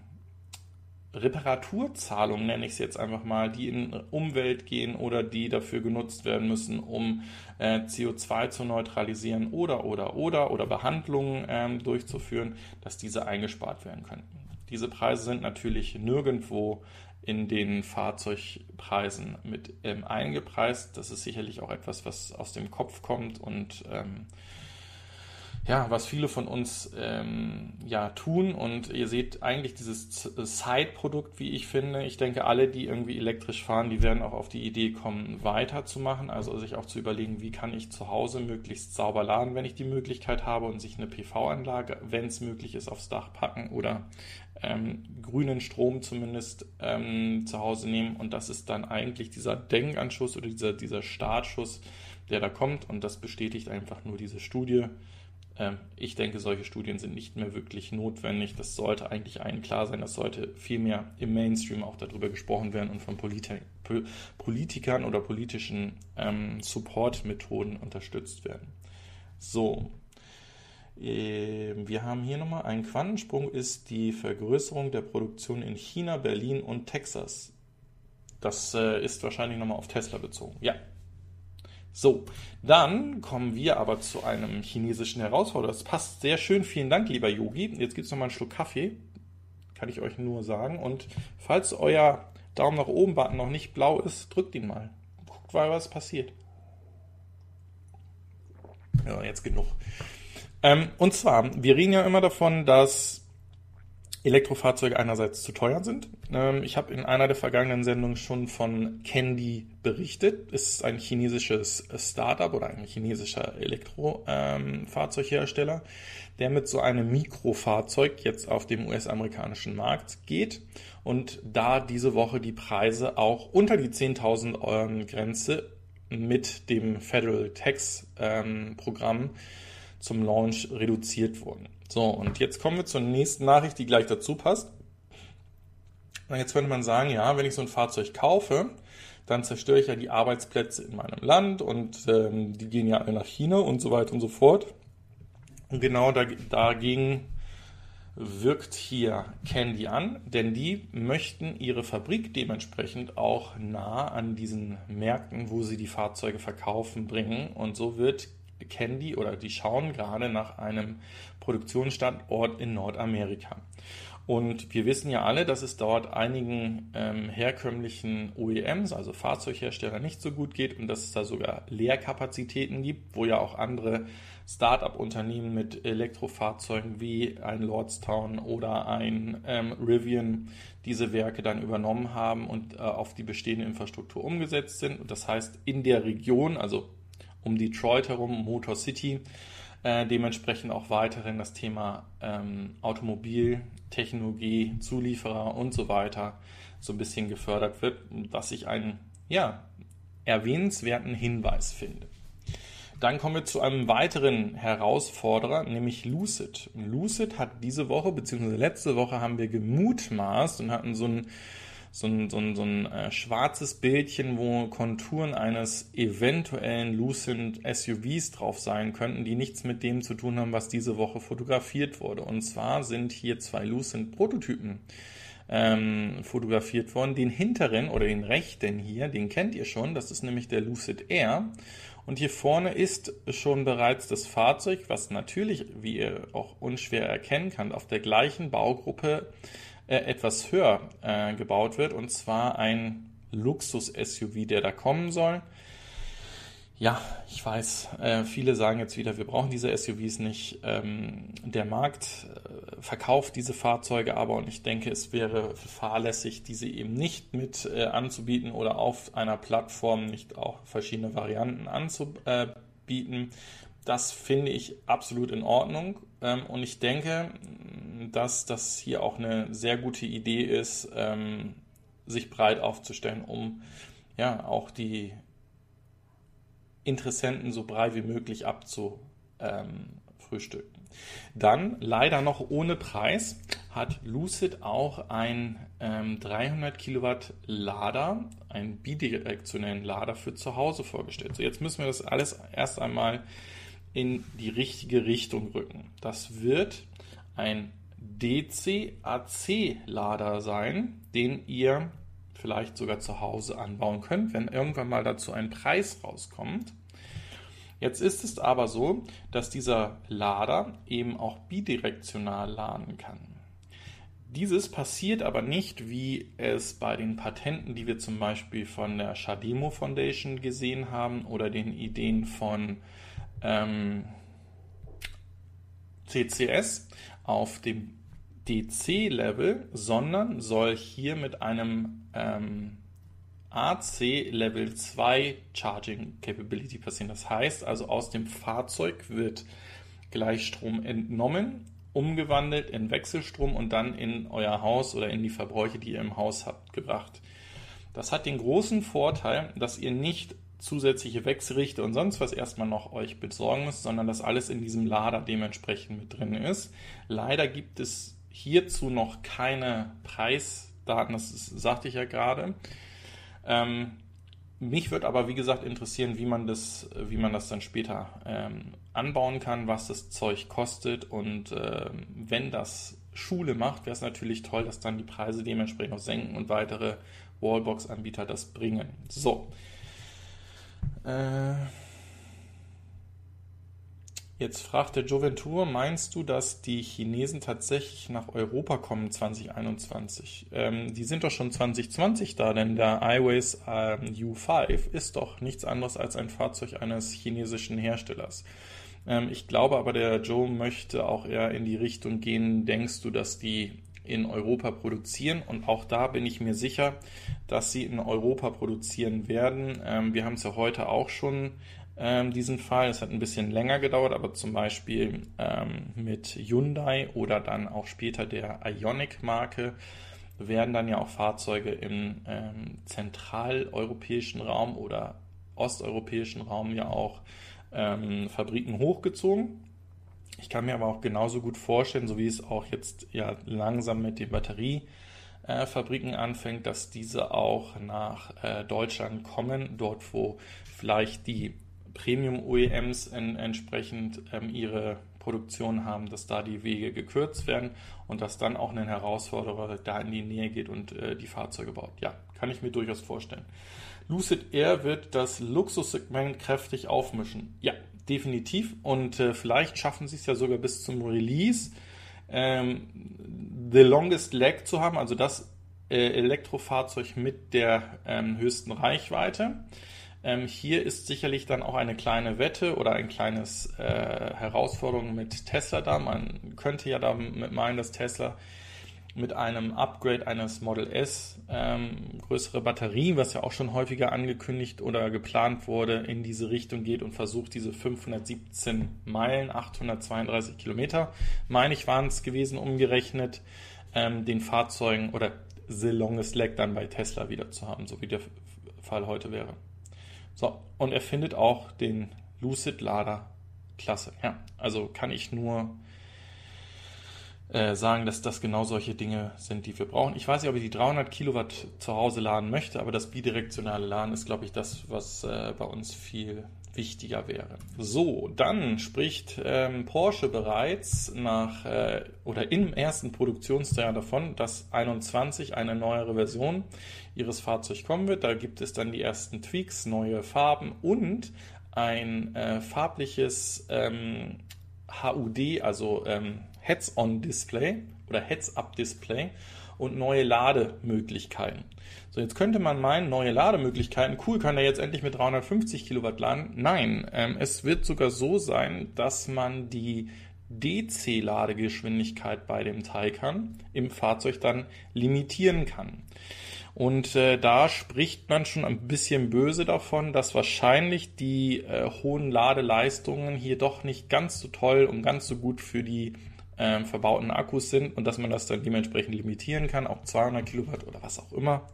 Reparaturzahlungen, nenne ich es jetzt einfach mal, die in Umwelt gehen oder die dafür genutzt werden müssen, um äh, CO2 zu neutralisieren oder oder oder oder Behandlungen ähm, durchzuführen, dass diese eingespart werden könnten. Diese Preise sind natürlich nirgendwo in den Fahrzeugpreisen mit ähm, eingepreist. Das ist sicherlich auch etwas, was aus dem Kopf kommt und ähm, ja, was viele von uns ähm, ja tun. Und ihr seht eigentlich dieses Side-Produkt, wie ich finde. Ich denke, alle, die irgendwie elektrisch fahren, die werden auch auf die Idee kommen, weiterzumachen. Also sich auch zu überlegen, wie kann ich zu Hause möglichst sauber laden, wenn ich die Möglichkeit habe und sich eine PV-Anlage, wenn es möglich ist, aufs Dach packen oder ähm, grünen Strom zumindest ähm, zu Hause nehmen. Und das ist dann eigentlich dieser Denkanschuss oder dieser, dieser Startschuss, der da kommt. Und das bestätigt einfach nur diese Studie. Ähm, ich denke, solche Studien sind nicht mehr wirklich notwendig. Das sollte eigentlich allen klar sein. Das sollte vielmehr im Mainstream auch darüber gesprochen werden und von Polit Politikern oder politischen ähm, Support-Methoden unterstützt werden. So, ähm, wir haben hier nochmal einen Quantensprung, ist die Vergrößerung der Produktion in China, Berlin und Texas. Das äh, ist wahrscheinlich nochmal auf Tesla bezogen. Ja. So, dann kommen wir aber zu einem chinesischen Herausforderer. Das passt sehr schön. Vielen Dank, lieber Yogi. Jetzt gibt es nochmal einen Schluck Kaffee. Kann ich euch nur sagen. Und falls euer Daumen nach oben Button noch nicht blau ist, drückt ihn mal. Guckt mal, was passiert. Ja, jetzt genug. Ähm, und zwar, wir reden ja immer davon, dass Elektrofahrzeuge einerseits zu teuer sind. Ähm, ich habe in einer der vergangenen Sendungen schon von Candy berichtet. Es ist ein chinesisches Startup oder ein chinesischer Elektrofahrzeughersteller, ähm, der mit so einem Mikrofahrzeug jetzt auf dem US-amerikanischen Markt geht und da diese Woche die Preise auch unter die 10.000 Euro Grenze mit dem Federal Tax ähm, Programm zum Launch reduziert wurden. So, und jetzt kommen wir zur nächsten Nachricht, die gleich dazu passt. Und jetzt könnte man sagen, ja, wenn ich so ein Fahrzeug kaufe, dann zerstöre ich ja die Arbeitsplätze in meinem Land und ähm, die gehen ja alle nach China und so weiter und so fort. Und genau dagegen wirkt hier Candy an, denn die möchten ihre Fabrik dementsprechend auch nah an diesen Märkten, wo sie die Fahrzeuge verkaufen, bringen. Und so wird Candy oder die schauen gerade nach einem Produktionsstandort in Nordamerika. Und wir wissen ja alle, dass es dort einigen ähm, herkömmlichen OEMs, also Fahrzeughersteller, nicht so gut geht und dass es da sogar Leerkapazitäten gibt, wo ja auch andere Start-up-Unternehmen mit Elektrofahrzeugen wie ein Lordstown oder ein ähm, Rivian diese Werke dann übernommen haben und äh, auf die bestehende Infrastruktur umgesetzt sind. Und das heißt, in der Region, also um Detroit herum, Motor City, äh, dementsprechend auch weiterhin das Thema ähm, Automobiltechnologie, Zulieferer und so weiter so ein bisschen gefördert wird, was ich einen ja, erwähnenswerten Hinweis finde. Dann kommen wir zu einem weiteren Herausforderer, nämlich Lucid. Lucid hat diese Woche, beziehungsweise letzte Woche haben wir gemutmaßt und hatten so ein so ein, so ein, so ein äh, schwarzes Bildchen, wo Konturen eines eventuellen Lucent SUVs drauf sein könnten, die nichts mit dem zu tun haben, was diese Woche fotografiert wurde. Und zwar sind hier zwei Lucent Prototypen ähm, fotografiert worden. Den hinteren oder den rechten hier, den kennt ihr schon, das ist nämlich der Lucid Air. Und hier vorne ist schon bereits das Fahrzeug, was natürlich, wie ihr auch unschwer erkennen könnt, auf der gleichen Baugruppe äh, etwas höher äh, gebaut wird, und zwar ein Luxus-SUV, der da kommen soll. ja, ich weiß, äh, viele sagen jetzt wieder, wir brauchen diese SUVs nicht. Ähm, der Markt äh, verkauft diese Fahrzeuge aber und ich denke, es wäre fahrlässig, diese eben nicht mit äh, anzubieten oder auf einer Plattform nicht auch verschiedene Varianten anzubieten. Das finde ich absolut in Ordnung ähm, und ich denke, dass das hier auch eine sehr gute Idee ist, ähm, sich breit aufzustellen, um ja auch die Interessenten so breit wie möglich abzufrühstücken. Dann, leider noch ohne Preis, hat Lucid auch ein ähm, 300 Kilowatt Lader, einen bidirektionellen Lader für zu Hause vorgestellt. So, jetzt müssen wir das alles erst einmal in die richtige Richtung rücken. Das wird ein DC-AC-Lader sein, den ihr vielleicht sogar zu Hause anbauen könnt, wenn irgendwann mal dazu ein Preis rauskommt. Jetzt ist es aber so, dass dieser Lader eben auch bidirektional laden kann. Dieses passiert aber nicht, wie es bei den Patenten, die wir zum Beispiel von der Shademo Foundation gesehen haben oder den Ideen von ähm, CCS auf dem DC-Level, sondern soll hier mit einem ähm, AC Level 2 Charging Capability passieren. Das heißt also, aus dem Fahrzeug wird Gleichstrom entnommen, umgewandelt in Wechselstrom und dann in euer Haus oder in die Verbräuche, die ihr im Haus habt, gebracht. Das hat den großen Vorteil, dass ihr nicht zusätzliche Wechselrichter und sonst was erstmal noch euch besorgen müsst, sondern dass alles in diesem Lader dementsprechend mit drin ist. Leider gibt es hierzu noch keine Preisdaten, das ist, sagte ich ja gerade. Ähm, mich würde aber, wie gesagt, interessieren, wie man das, wie man das dann später ähm, anbauen kann, was das Zeug kostet und äh, wenn das Schule macht, wäre es natürlich toll, dass dann die Preise dementsprechend auch senken und weitere Wallbox-Anbieter das bringen. So. Äh, Jetzt fragt der Joventur, meinst du, dass die Chinesen tatsächlich nach Europa kommen 2021? Ähm, die sind doch schon 2020 da, denn der iWays ähm, U5 ist doch nichts anderes als ein Fahrzeug eines chinesischen Herstellers. Ähm, ich glaube aber, der Joe möchte auch eher in die Richtung gehen, denkst du, dass die in Europa produzieren und auch da bin ich mir sicher, dass sie in Europa produzieren werden. Ähm, wir haben es ja heute auch schon ähm, diesen Fall. Es hat ein bisschen länger gedauert, aber zum Beispiel ähm, mit Hyundai oder dann auch später der Ionic-Marke werden dann ja auch Fahrzeuge im ähm, zentraleuropäischen Raum oder osteuropäischen Raum ja auch ähm, Fabriken hochgezogen. Ich kann mir aber auch genauso gut vorstellen, so wie es auch jetzt ja langsam mit den Batteriefabriken äh, anfängt, dass diese auch nach äh, Deutschland kommen, dort wo vielleicht die Premium-OEMs entsprechend ähm, ihre Produktion haben, dass da die Wege gekürzt werden und dass dann auch ein Herausforderer da in die Nähe geht und äh, die Fahrzeuge baut. Ja, kann ich mir durchaus vorstellen. Lucid Air wird das Luxussegment kräftig aufmischen. Ja, definitiv. Und äh, vielleicht schaffen sie es ja sogar bis zum Release, ähm, the longest leg zu haben, also das äh, Elektrofahrzeug mit der ähm, höchsten Reichweite. Ähm, hier ist sicherlich dann auch eine kleine Wette oder ein kleines äh, Herausforderung mit Tesla da. Man könnte ja damit meinen, dass Tesla mit einem Upgrade eines Model S ähm, größere Batterie, was ja auch schon häufiger angekündigt oder geplant wurde, in diese Richtung geht und versucht, diese 517 Meilen, 832 Kilometer, meine ich, waren es gewesen, umgerechnet, ähm, den Fahrzeugen oder the longest leg dann bei Tesla wieder zu haben, so wie der Fall heute wäre. So, und er findet auch den Lucid Lader klasse. Ja, also kann ich nur äh, sagen, dass das genau solche Dinge sind, die wir brauchen. Ich weiß nicht, ob ich die 300 Kilowatt zu Hause laden möchte, aber das bidirektionale Laden ist, glaube ich, das, was äh, bei uns viel wichtiger wäre. So, dann spricht ähm, Porsche bereits nach äh, oder im ersten Produktionsjahr davon, dass 21 eine neuere Version ihres Fahrzeugs kommen wird. Da gibt es dann die ersten Tweaks, neue Farben und ein äh, farbliches ähm, HUD, also ähm, Heads-on-Display oder Heads-up-Display und neue Lademöglichkeiten. So, jetzt könnte man meinen, neue Lademöglichkeiten, cool, kann er jetzt endlich mit 350 Kilowatt laden? Nein, ähm, es wird sogar so sein, dass man die DC-Ladegeschwindigkeit bei dem Taycan im Fahrzeug dann limitieren kann. Und äh, da spricht man schon ein bisschen böse davon, dass wahrscheinlich die äh, hohen Ladeleistungen hier doch nicht ganz so toll und ganz so gut für die äh, verbauten Akkus sind und dass man das dann dementsprechend limitieren kann, auch 200 Kilowatt oder was auch immer.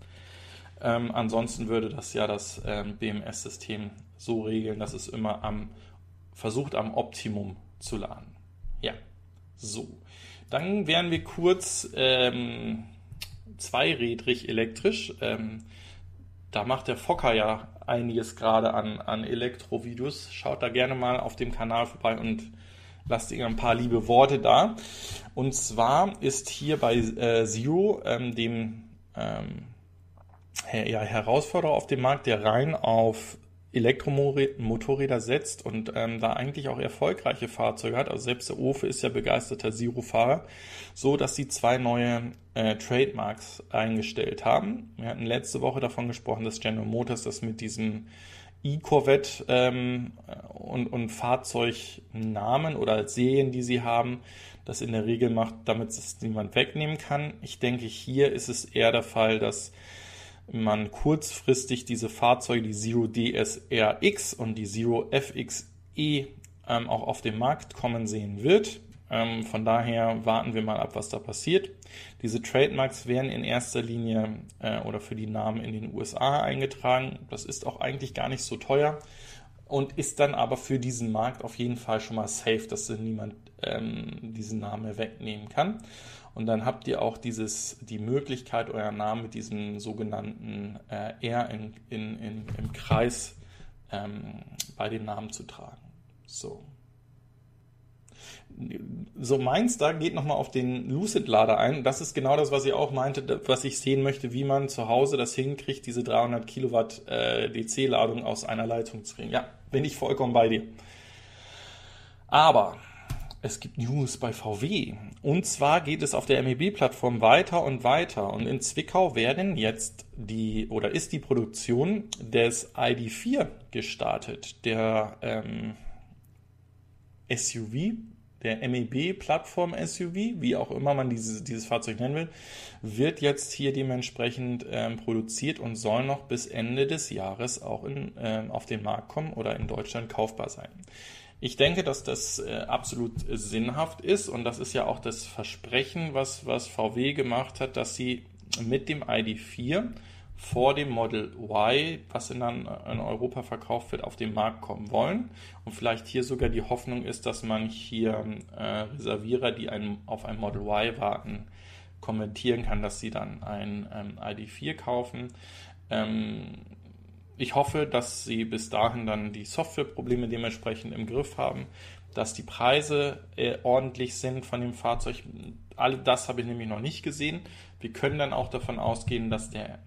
Ähm, ansonsten würde das ja das ähm, BMS-System so regeln, dass es immer am versucht am Optimum zu laden. Ja, so. Dann wären wir kurz ähm, zweirädrig elektrisch. Ähm, da macht der Fokker ja einiges gerade an, an Elektrovideos. Schaut da gerne mal auf dem Kanal vorbei und lasst ihm ein paar liebe Worte da. Und zwar ist hier bei äh, Zero, ähm, dem ähm, ja, Herausforderer auf dem Markt, der rein auf Elektromotorräder setzt und ähm, da eigentlich auch erfolgreiche Fahrzeuge hat. Also selbst der Ofe ist ja begeisterter Zero-Fahrer, so dass sie zwei neue äh, Trademarks eingestellt haben. Wir hatten letzte Woche davon gesprochen, dass General Motors das mit diesem E-Corvette ähm, und, und Fahrzeugnamen oder Serien, die sie haben, das in der Regel macht, damit es niemand wegnehmen kann. Ich denke, hier ist es eher der Fall, dass man kurzfristig diese Fahrzeuge, die Zero DSRX und die Zero FXE, ähm, auch auf den Markt kommen sehen wird. Ähm, von daher warten wir mal ab, was da passiert. Diese Trademarks werden in erster Linie äh, oder für die Namen in den USA eingetragen. Das ist auch eigentlich gar nicht so teuer und ist dann aber für diesen Markt auf jeden Fall schon mal safe, dass niemand ähm, diesen Namen wegnehmen kann. Und dann habt ihr auch dieses, die Möglichkeit, euren Namen mit diesem sogenannten äh, R in, in, in, im Kreis ähm, bei den Namen zu tragen. So. So meins da geht nochmal auf den Lucid-Lader ein. Das ist genau das, was ich auch meinte, was ich sehen möchte, wie man zu Hause das hinkriegt, diese 300 Kilowatt äh, DC-Ladung aus einer Leitung zu kriegen. Ja, bin ich vollkommen bei dir. Aber es gibt News bei VW. Und zwar geht es auf der MEB-Plattform weiter und weiter. Und in Zwickau werden jetzt die oder ist die Produktion des ID4 gestartet, der ähm, SUV, der MEB-Plattform-SUV, wie auch immer man dieses, dieses Fahrzeug nennen will, wird jetzt hier dementsprechend ähm, produziert und soll noch bis Ende des Jahres auch in, ähm, auf den Markt kommen oder in Deutschland kaufbar sein. Ich denke, dass das äh, absolut sinnhaft ist und das ist ja auch das Versprechen, was, was VW gemacht hat, dass sie mit dem ID4 vor dem Model Y, was in, dann in Europa verkauft wird, auf den Markt kommen wollen. Und vielleicht hier sogar die Hoffnung ist, dass man hier äh, Reservierer, die ein, auf ein Model Y warten, kommentieren kann, dass sie dann ein ähm, ID4 kaufen. Ähm, ich hoffe, dass sie bis dahin dann die Softwareprobleme dementsprechend im Griff haben, dass die Preise äh, ordentlich sind von dem Fahrzeug. All das habe ich nämlich noch nicht gesehen. Wir können dann auch davon ausgehen, dass der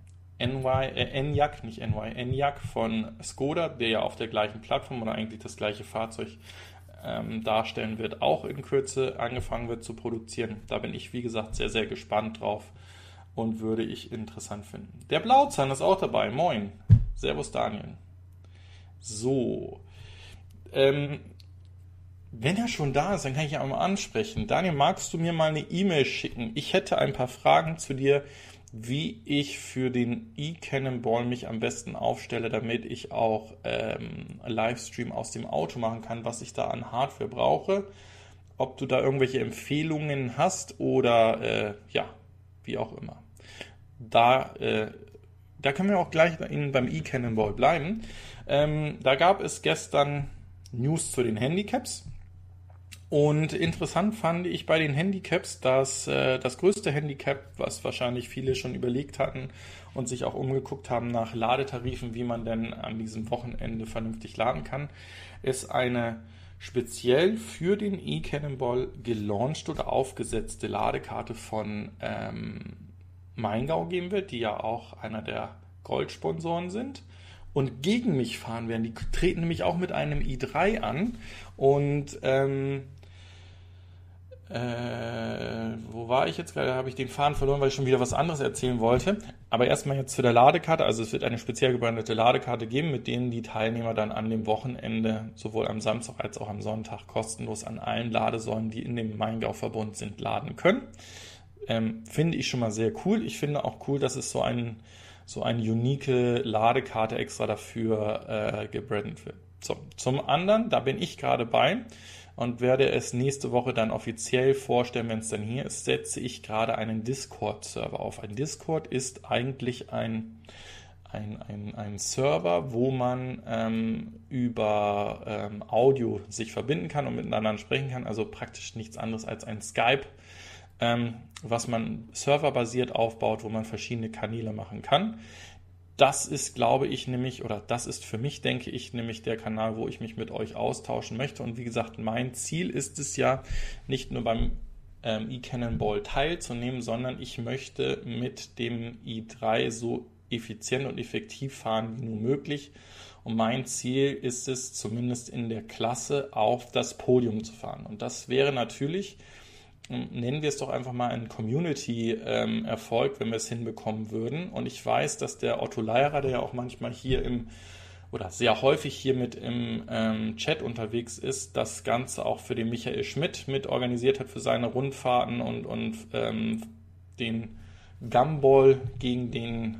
NY, äh, Enyaq, nicht NY, Enyaq von Skoda, der ja auf der gleichen Plattform oder eigentlich das gleiche Fahrzeug ähm, darstellen wird, auch in Kürze angefangen wird zu produzieren. Da bin ich, wie gesagt, sehr, sehr gespannt drauf und würde ich interessant finden. Der Blauzahn ist auch dabei. Moin. Servus Daniel. So. Ähm, wenn er schon da ist, dann kann ich ihn auch mal ansprechen. Daniel, magst du mir mal eine E-Mail schicken? Ich hätte ein paar Fragen zu dir, wie ich für den E-Cannonball mich am besten aufstelle, damit ich auch ähm, Livestream aus dem Auto machen kann, was ich da an Hardware brauche. Ob du da irgendwelche Empfehlungen hast oder äh, ja, wie auch immer. Da äh, da können wir auch gleich beim E-Cannonball bleiben. Ähm, da gab es gestern News zu den Handicaps. Und interessant fand ich bei den Handicaps, dass äh, das größte Handicap, was wahrscheinlich viele schon überlegt hatten und sich auch umgeguckt haben nach Ladetarifen, wie man denn an diesem Wochenende vernünftig laden kann, ist eine speziell für den E-Cannonball gelauncht oder aufgesetzte Ladekarte von ähm, Maingau geben wird, die ja auch einer der Goldsponsoren sind und gegen mich fahren werden. Die treten nämlich auch mit einem i3 an und ähm, äh, wo war ich jetzt gerade? Habe ich den Faden verloren, weil ich schon wieder was anderes erzählen wollte. Aber erstmal jetzt zu der Ladekarte. Also es wird eine speziell gebrandete Ladekarte geben, mit denen die Teilnehmer dann an dem Wochenende sowohl am Samstag als auch am Sonntag kostenlos an allen Ladesäulen, die in dem Maingau-Verbund sind, laden können. Ähm, finde ich schon mal sehr cool. Ich finde auch cool, dass es so ein so eine unique Ladekarte extra dafür äh, gebrandet wird. So, zum anderen, da bin ich gerade bei und werde es nächste Woche dann offiziell vorstellen, wenn es dann hier ist, setze ich gerade einen Discord-Server auf. Ein Discord ist eigentlich ein, ein, ein, ein Server, wo man ähm, über ähm, Audio sich verbinden kann und miteinander sprechen kann. Also praktisch nichts anderes als ein Skype, ähm, was man serverbasiert aufbaut, wo man verschiedene Kanäle machen kann das ist, glaube ich, nämlich, oder das ist für mich, denke ich, nämlich der Kanal, wo ich mich mit euch austauschen möchte. Und wie gesagt, mein Ziel ist es ja, nicht nur beim ähm, e-Cannonball teilzunehmen, sondern ich möchte mit dem i3 so effizient und effektiv fahren wie nur möglich. Und mein Ziel ist es, zumindest in der Klasse auf das Podium zu fahren. Und das wäre natürlich nennen wir es doch einfach mal einen Community-Erfolg, wenn wir es hinbekommen würden. Und ich weiß, dass der Otto Leierer, der ja auch manchmal hier im oder sehr häufig hier mit im ähm, Chat unterwegs ist, das Ganze auch für den Michael Schmidt mit organisiert hat für seine Rundfahrten und, und ähm, den Gumball gegen den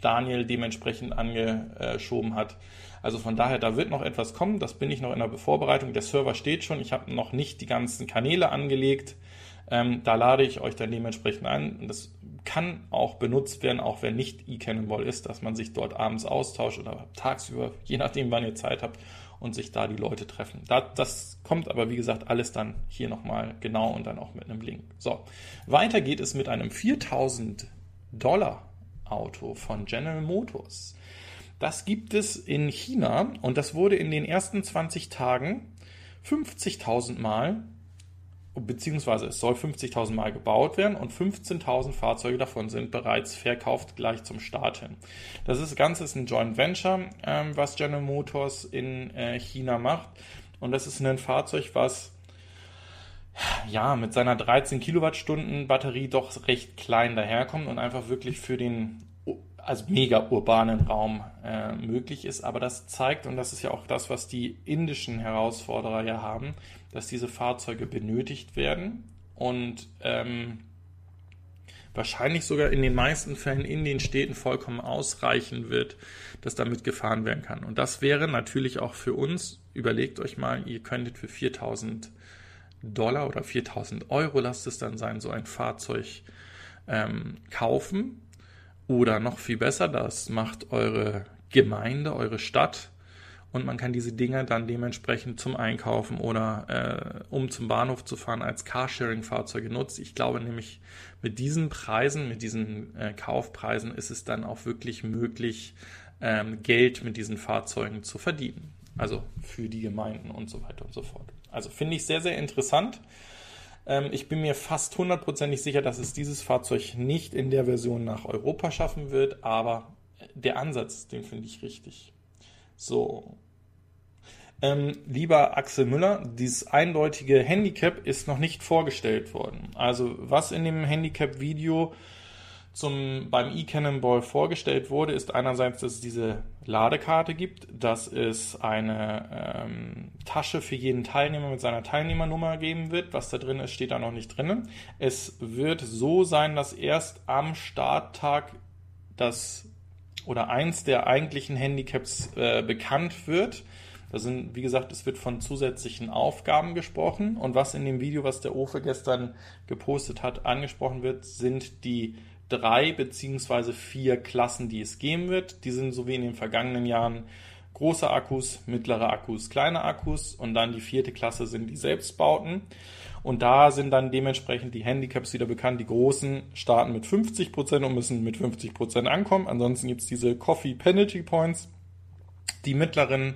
Daniel dementsprechend angeschoben hat. Also von daher, da wird noch etwas kommen. Das bin ich noch in der Vorbereitung. Der Server steht schon. Ich habe noch nicht die ganzen Kanäle angelegt. Ähm, da lade ich euch dann dementsprechend ein. Das kann auch benutzt werden, auch wenn nicht eCannonball ist, dass man sich dort abends austauscht oder tagsüber, je nachdem, wann ihr Zeit habt und sich da die Leute treffen. Da, das kommt aber, wie gesagt, alles dann hier nochmal genau und dann auch mit einem Link. So, weiter geht es mit einem 4000 Dollar Auto von General Motors. Das gibt es in China und das wurde in den ersten 20 Tagen 50.000 Mal beziehungsweise es soll 50.000 Mal gebaut werden und 15.000 Fahrzeuge davon sind bereits verkauft gleich zum Start hin. Das ist, Ganze ist ein Joint Venture, ähm, was General Motors in äh, China macht und das ist ein Fahrzeug, was ja mit seiner 13 Kilowattstunden Batterie doch recht klein daherkommt und einfach wirklich für den also mega urbanen Raum äh, möglich ist. Aber das zeigt, und das ist ja auch das, was die indischen Herausforderer ja haben, dass diese Fahrzeuge benötigt werden und ähm, wahrscheinlich sogar in den meisten Fällen in den Städten vollkommen ausreichen wird, dass damit gefahren werden kann. Und das wäre natürlich auch für uns, überlegt euch mal, ihr könntet für 4000 Dollar oder 4000 Euro, lasst es dann sein, so ein Fahrzeug ähm, kaufen oder noch viel besser, das macht eure Gemeinde, eure Stadt und man kann diese Dinger dann dementsprechend zum Einkaufen oder äh, um zum Bahnhof zu fahren als Carsharing-Fahrzeuge nutzt. Ich glaube nämlich, mit diesen Preisen, mit diesen äh, Kaufpreisen ist es dann auch wirklich möglich, ähm, Geld mit diesen Fahrzeugen zu verdienen. Also für die Gemeinden und so weiter und so fort. Also finde ich sehr, sehr interessant. Ähm, ich bin mir fast hundertprozentig sicher, dass es dieses Fahrzeug nicht in der Version nach Europa schaffen wird, aber der Ansatz, den finde ich richtig. So. Ähm, lieber Axel Müller, dieses eindeutige Handicap ist noch nicht vorgestellt worden. Also was in dem Handicap-Video zum, beim E-Cannonball vorgestellt wurde, ist einerseits, dass es diese Ladekarte gibt, dass es eine ähm, Tasche für jeden Teilnehmer mit seiner Teilnehmernummer geben wird. Was da drin ist, steht da noch nicht drin. Es wird so sein, dass erst am Starttag das oder eins der eigentlichen Handicaps äh, bekannt wird. Da sind, wie gesagt, es wird von zusätzlichen Aufgaben gesprochen. Und was in dem Video, was der Ofe gestern gepostet hat, angesprochen wird, sind die drei beziehungsweise vier Klassen, die es geben wird. Die sind so wie in den vergangenen Jahren große Akkus, mittlere Akkus, kleine Akkus und dann die vierte Klasse sind die Selbstbauten. Und da sind dann dementsprechend die Handicaps wieder bekannt. Die großen starten mit 50 Prozent und müssen mit 50 Prozent ankommen. Ansonsten gibt es diese Coffee Penalty Points. Die mittleren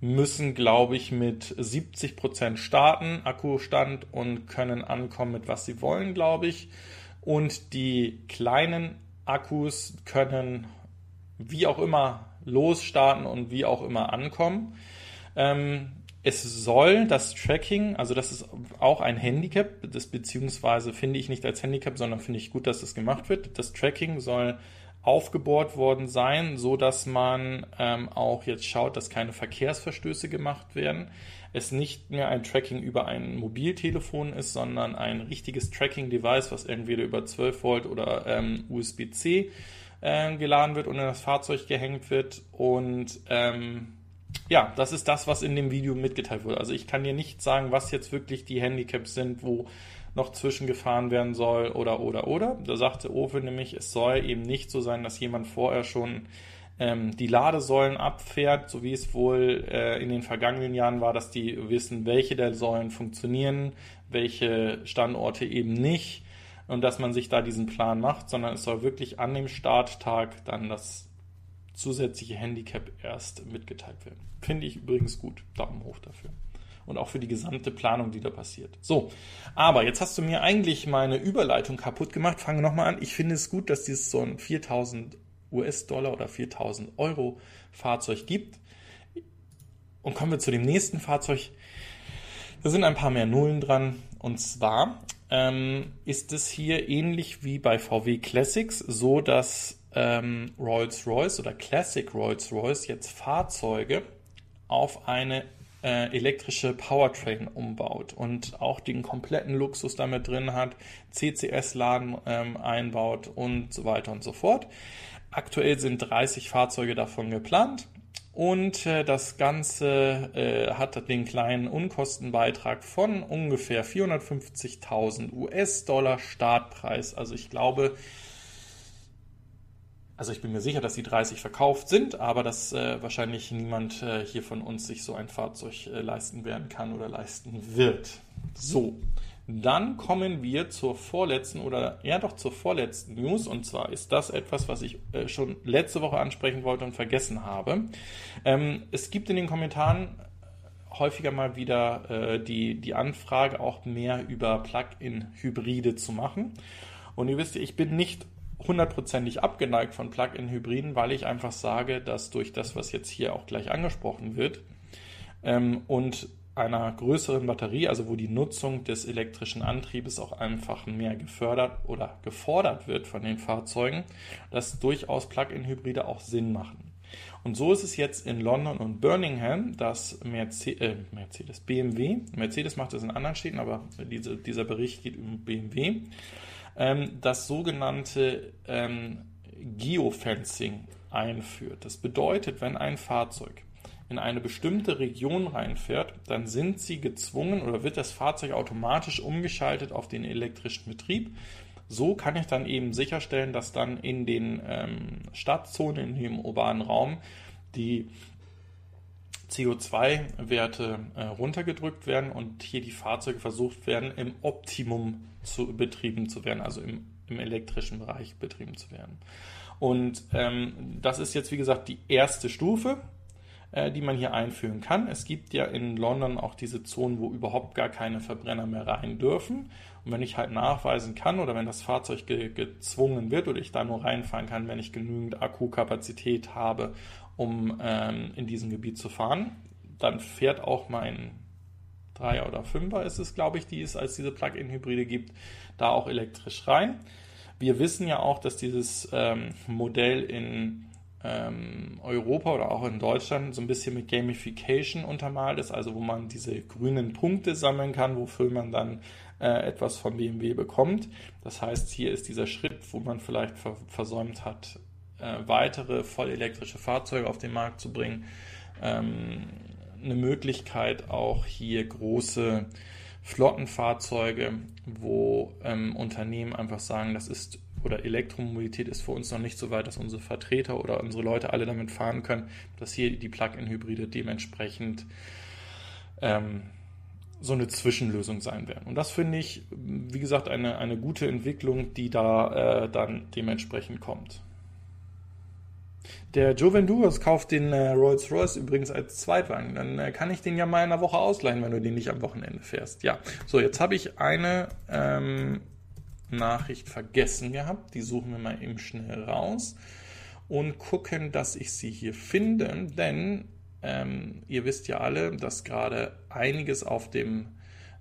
müssen, glaube ich, mit 70 Prozent starten, Akkustand und können ankommen mit was sie wollen, glaube ich. Und die kleinen Akkus können wie auch immer losstarten und wie auch immer ankommen. Ähm, es soll das Tracking, also das ist auch ein Handicap, das beziehungsweise finde ich nicht als Handicap, sondern finde ich gut, dass das gemacht wird. Das Tracking soll aufgebohrt worden sein, so dass man ähm, auch jetzt schaut, dass keine Verkehrsverstöße gemacht werden. Es nicht mehr ein Tracking über ein Mobiltelefon ist, sondern ein richtiges Tracking-Device, was entweder über 12 Volt oder ähm, USB-C äh, geladen wird und in das Fahrzeug gehängt wird und ähm, ja, das ist das, was in dem Video mitgeteilt wurde. Also ich kann dir nicht sagen, was jetzt wirklich die Handicaps sind, wo noch zwischengefahren werden soll oder oder oder. Da sagte Owe nämlich, es soll eben nicht so sein, dass jemand vorher schon ähm, die Ladesäulen abfährt, so wie es wohl äh, in den vergangenen Jahren war, dass die wissen, welche der Säulen funktionieren, welche Standorte eben nicht und dass man sich da diesen Plan macht, sondern es soll wirklich an dem Starttag dann das zusätzliche Handicap erst mitgeteilt werden. Finde ich übrigens gut. Daumen hoch dafür. Und auch für die gesamte Planung, die da passiert. So, aber jetzt hast du mir eigentlich meine Überleitung kaputt gemacht. Fange nochmal an. Ich finde es gut, dass dieses so ein 4000 US-Dollar oder 4000 Euro Fahrzeug gibt. Und kommen wir zu dem nächsten Fahrzeug. Da sind ein paar mehr Nullen dran. Und zwar ähm, ist es hier ähnlich wie bei VW Classics so, dass ähm, Rolls-Royce oder Classic Rolls-Royce jetzt Fahrzeuge auf eine äh, elektrische Powertrain umbaut und auch den kompletten Luxus damit drin hat, CCS-Laden ähm, einbaut und so weiter und so fort. Aktuell sind 30 Fahrzeuge davon geplant. Und äh, das Ganze äh, hat den kleinen Unkostenbeitrag von ungefähr 450.000 US-Dollar Startpreis. Also ich glaube, also ich bin mir sicher, dass die 30 verkauft sind, aber dass äh, wahrscheinlich niemand äh, hier von uns sich so ein Fahrzeug äh, leisten werden kann oder leisten wird. So, dann kommen wir zur vorletzten oder ja doch zur vorletzten News und zwar ist das etwas, was ich äh, schon letzte Woche ansprechen wollte und vergessen habe. Ähm, es gibt in den Kommentaren häufiger mal wieder äh, die, die Anfrage, auch mehr über Plug-in-Hybride zu machen. Und ihr wisst, ich bin nicht hundertprozentig abgeneigt von Plug-in-Hybriden, weil ich einfach sage, dass durch das, was jetzt hier auch gleich angesprochen wird, ähm, und einer größeren Batterie, also wo die Nutzung des elektrischen Antriebes auch einfach mehr gefördert oder gefordert wird von den Fahrzeugen, dass durchaus Plug-in-Hybride auch Sinn machen. Und so ist es jetzt in London und Birmingham, dass Mercedes, äh, Mercedes BMW, Mercedes macht das in anderen Städten, aber diese, dieser Bericht geht um BMW, ähm, das sogenannte ähm, Geofencing einführt. Das bedeutet, wenn ein Fahrzeug in eine bestimmte Region reinfährt, dann sind sie gezwungen oder wird das Fahrzeug automatisch umgeschaltet auf den elektrischen Betrieb. So kann ich dann eben sicherstellen, dass dann in den ähm, Stadtzonen, in dem urbanen Raum, die CO2-Werte äh, runtergedrückt werden und hier die Fahrzeuge versucht werden, im Optimum zu, betrieben zu werden, also im, im elektrischen Bereich betrieben zu werden. Und ähm, das ist jetzt, wie gesagt, die erste Stufe, äh, die man hier einführen kann. Es gibt ja in London auch diese Zonen, wo überhaupt gar keine Verbrenner mehr rein dürfen. Und wenn ich halt nachweisen kann oder wenn das Fahrzeug ge gezwungen wird oder ich da nur reinfahren kann, wenn ich genügend Akkukapazität habe, um ähm, in diesem Gebiet zu fahren, dann fährt auch mein Dreier oder Fünfer ist es, glaube ich, die es als diese Plug-in-Hybride gibt, da auch elektrisch rein. Wir wissen ja auch, dass dieses ähm, Modell in ähm, Europa oder auch in Deutschland so ein bisschen mit Gamification untermalt ist, also wo man diese grünen Punkte sammeln kann, wofür man dann äh, etwas von BMW bekommt. Das heißt, hier ist dieser Schritt, wo man vielleicht ver versäumt hat, äh, weitere vollelektrische Fahrzeuge auf den Markt zu bringen, ähm, eine Möglichkeit, auch hier große Flottenfahrzeuge, wo ähm, Unternehmen einfach sagen, das ist oder Elektromobilität ist für uns noch nicht so weit, dass unsere Vertreter oder unsere Leute alle damit fahren können, dass hier die Plug-in-Hybride dementsprechend ähm, so eine Zwischenlösung sein werden. Und das finde ich, wie gesagt, eine, eine gute Entwicklung, die da äh, dann dementsprechend kommt. Der Joe Venduros kauft den äh, Rolls-Royce übrigens als Zweitwagen. Dann äh, kann ich den ja mal in einer Woche ausleihen, wenn du den nicht am Wochenende fährst. Ja, so, jetzt habe ich eine ähm, Nachricht vergessen gehabt. Die suchen wir mal eben schnell raus und gucken, dass ich sie hier finde. Denn ähm, ihr wisst ja alle, dass gerade einiges auf dem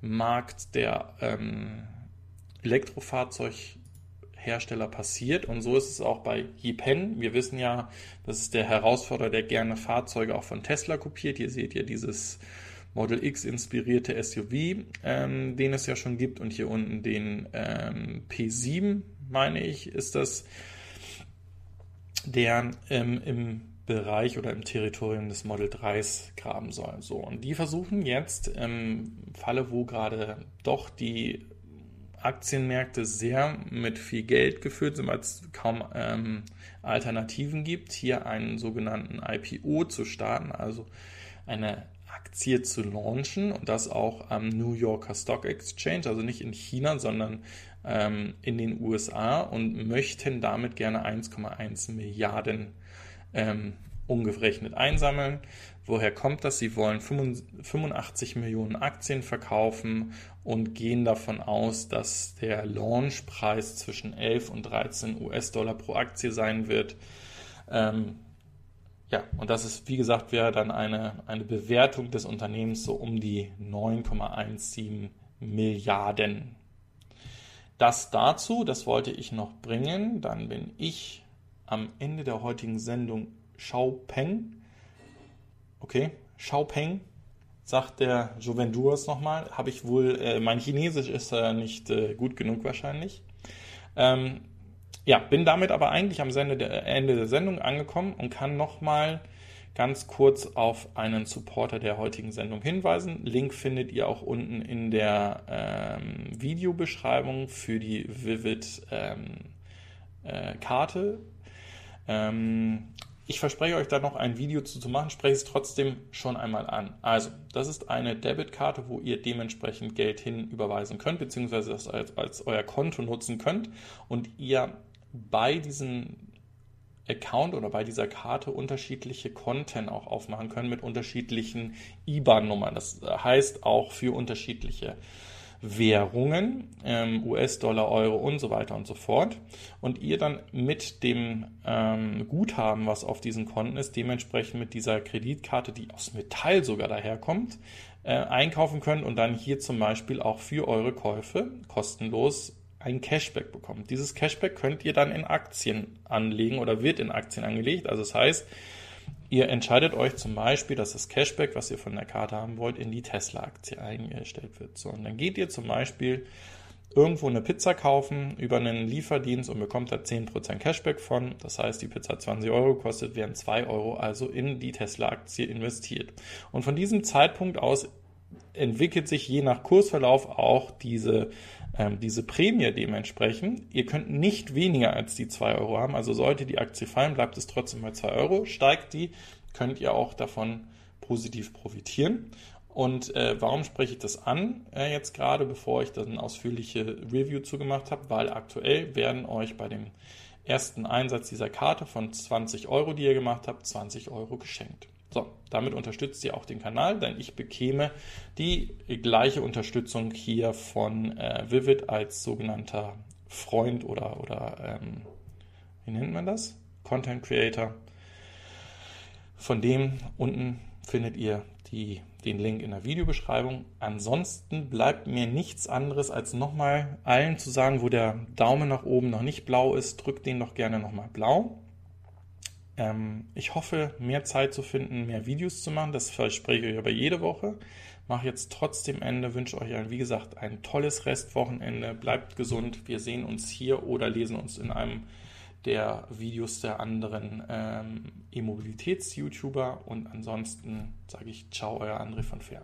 Markt der ähm, Elektrofahrzeughersteller passiert. Und so ist es auch bei Yipen. Wir wissen ja, das ist der Herausforderer, der gerne Fahrzeuge auch von Tesla kopiert. Hier seht ihr dieses Model X inspirierte SUV, ähm, den es ja schon gibt. Und hier unten den ähm, P7, meine ich, ist das, der ähm, im Bereich oder im Territorium des Model 3s graben soll. So, und die versuchen jetzt im Falle, wo gerade doch die Aktienmärkte sehr mit viel Geld gefüllt sind, weil es kaum ähm, Alternativen gibt, hier einen sogenannten IPO zu starten, also eine Aktie zu launchen und das auch am New Yorker Stock Exchange, also nicht in China, sondern ähm, in den USA und möchten damit gerne 1,1 Milliarden ähm, umgerechnet einsammeln. Woher kommt das? Sie wollen 85 Millionen Aktien verkaufen und gehen davon aus, dass der Launchpreis zwischen 11 und 13 US-Dollar pro Aktie sein wird. Ähm, ja, und das ist, wie gesagt, wäre dann eine, eine Bewertung des Unternehmens so um die 9,17 Milliarden. Das dazu, das wollte ich noch bringen. Dann bin ich am Ende der heutigen Sendung Xiaopeng. Okay, Xiaopeng, sagt der Juventus nochmal. Habe ich wohl, äh, mein Chinesisch ist äh, nicht äh, gut genug wahrscheinlich. Ähm, ja, bin damit aber eigentlich am Ende der, Ende der Sendung angekommen und kann nochmal ganz kurz auf einen Supporter der heutigen Sendung hinweisen. Link findet ihr auch unten in der ähm, Videobeschreibung für die Vivid ähm, äh, Karte. Ähm, ich verspreche euch da noch ein Video zu, zu machen, spreche es trotzdem schon einmal an. Also, das ist eine Debitkarte, wo ihr dementsprechend Geld hin überweisen könnt, beziehungsweise das als, als euer Konto nutzen könnt und ihr bei diesem Account oder bei dieser Karte unterschiedliche Konten auch aufmachen könnt mit unterschiedlichen IBAN-Nummern. Das heißt auch für unterschiedliche Währungen, ähm, US-Dollar, Euro und so weiter und so fort. Und ihr dann mit dem ähm, Guthaben, was auf diesen Konten ist, dementsprechend mit dieser Kreditkarte, die aus Metall sogar daherkommt, äh, einkaufen könnt und dann hier zum Beispiel auch für eure Käufe kostenlos ein Cashback bekommt. Dieses Cashback könnt ihr dann in Aktien anlegen oder wird in Aktien angelegt. Also das heißt, Ihr entscheidet euch zum Beispiel, dass das Cashback, was ihr von der Karte haben wollt, in die Tesla-Aktie eingestellt wird. So, und dann geht ihr zum Beispiel irgendwo eine Pizza kaufen über einen Lieferdienst und bekommt da 10% Cashback von. Das heißt, die Pizza 20 Euro kostet, werden 2 Euro also in die Tesla-Aktie investiert. Und von diesem Zeitpunkt aus entwickelt sich je nach Kursverlauf auch diese ähm, diese Prämie dementsprechend. Ihr könnt nicht weniger als die 2 Euro haben. Also sollte die Aktie fallen, bleibt es trotzdem bei 2 Euro. Steigt die, könnt ihr auch davon positiv profitieren. Und äh, warum spreche ich das an äh, jetzt gerade, bevor ich dann eine ausführliche Review zugemacht habe? Weil aktuell werden euch bei dem ersten Einsatz dieser Karte von 20 Euro, die ihr gemacht habt, 20 Euro geschenkt. So, damit unterstützt ihr auch den Kanal, denn ich bekäme die gleiche Unterstützung hier von äh, Vivid als sogenannter Freund oder, oder ähm, wie nennt man das? Content Creator. Von dem unten findet ihr die, den Link in der Videobeschreibung. Ansonsten bleibt mir nichts anderes, als nochmal allen zu sagen, wo der Daumen nach oben noch nicht blau ist, drückt den doch gerne nochmal blau. Ähm, ich hoffe, mehr Zeit zu finden, mehr Videos zu machen. Das verspreche ich aber jede Woche. Mache jetzt trotzdem Ende, wünsche euch, ein, wie gesagt, ein tolles Restwochenende. Bleibt gesund. Wir sehen uns hier oder lesen uns in einem der Videos der anderen ähm, E-Mobilitäts-YouTuber. Und ansonsten sage ich Ciao, euer André von Fair.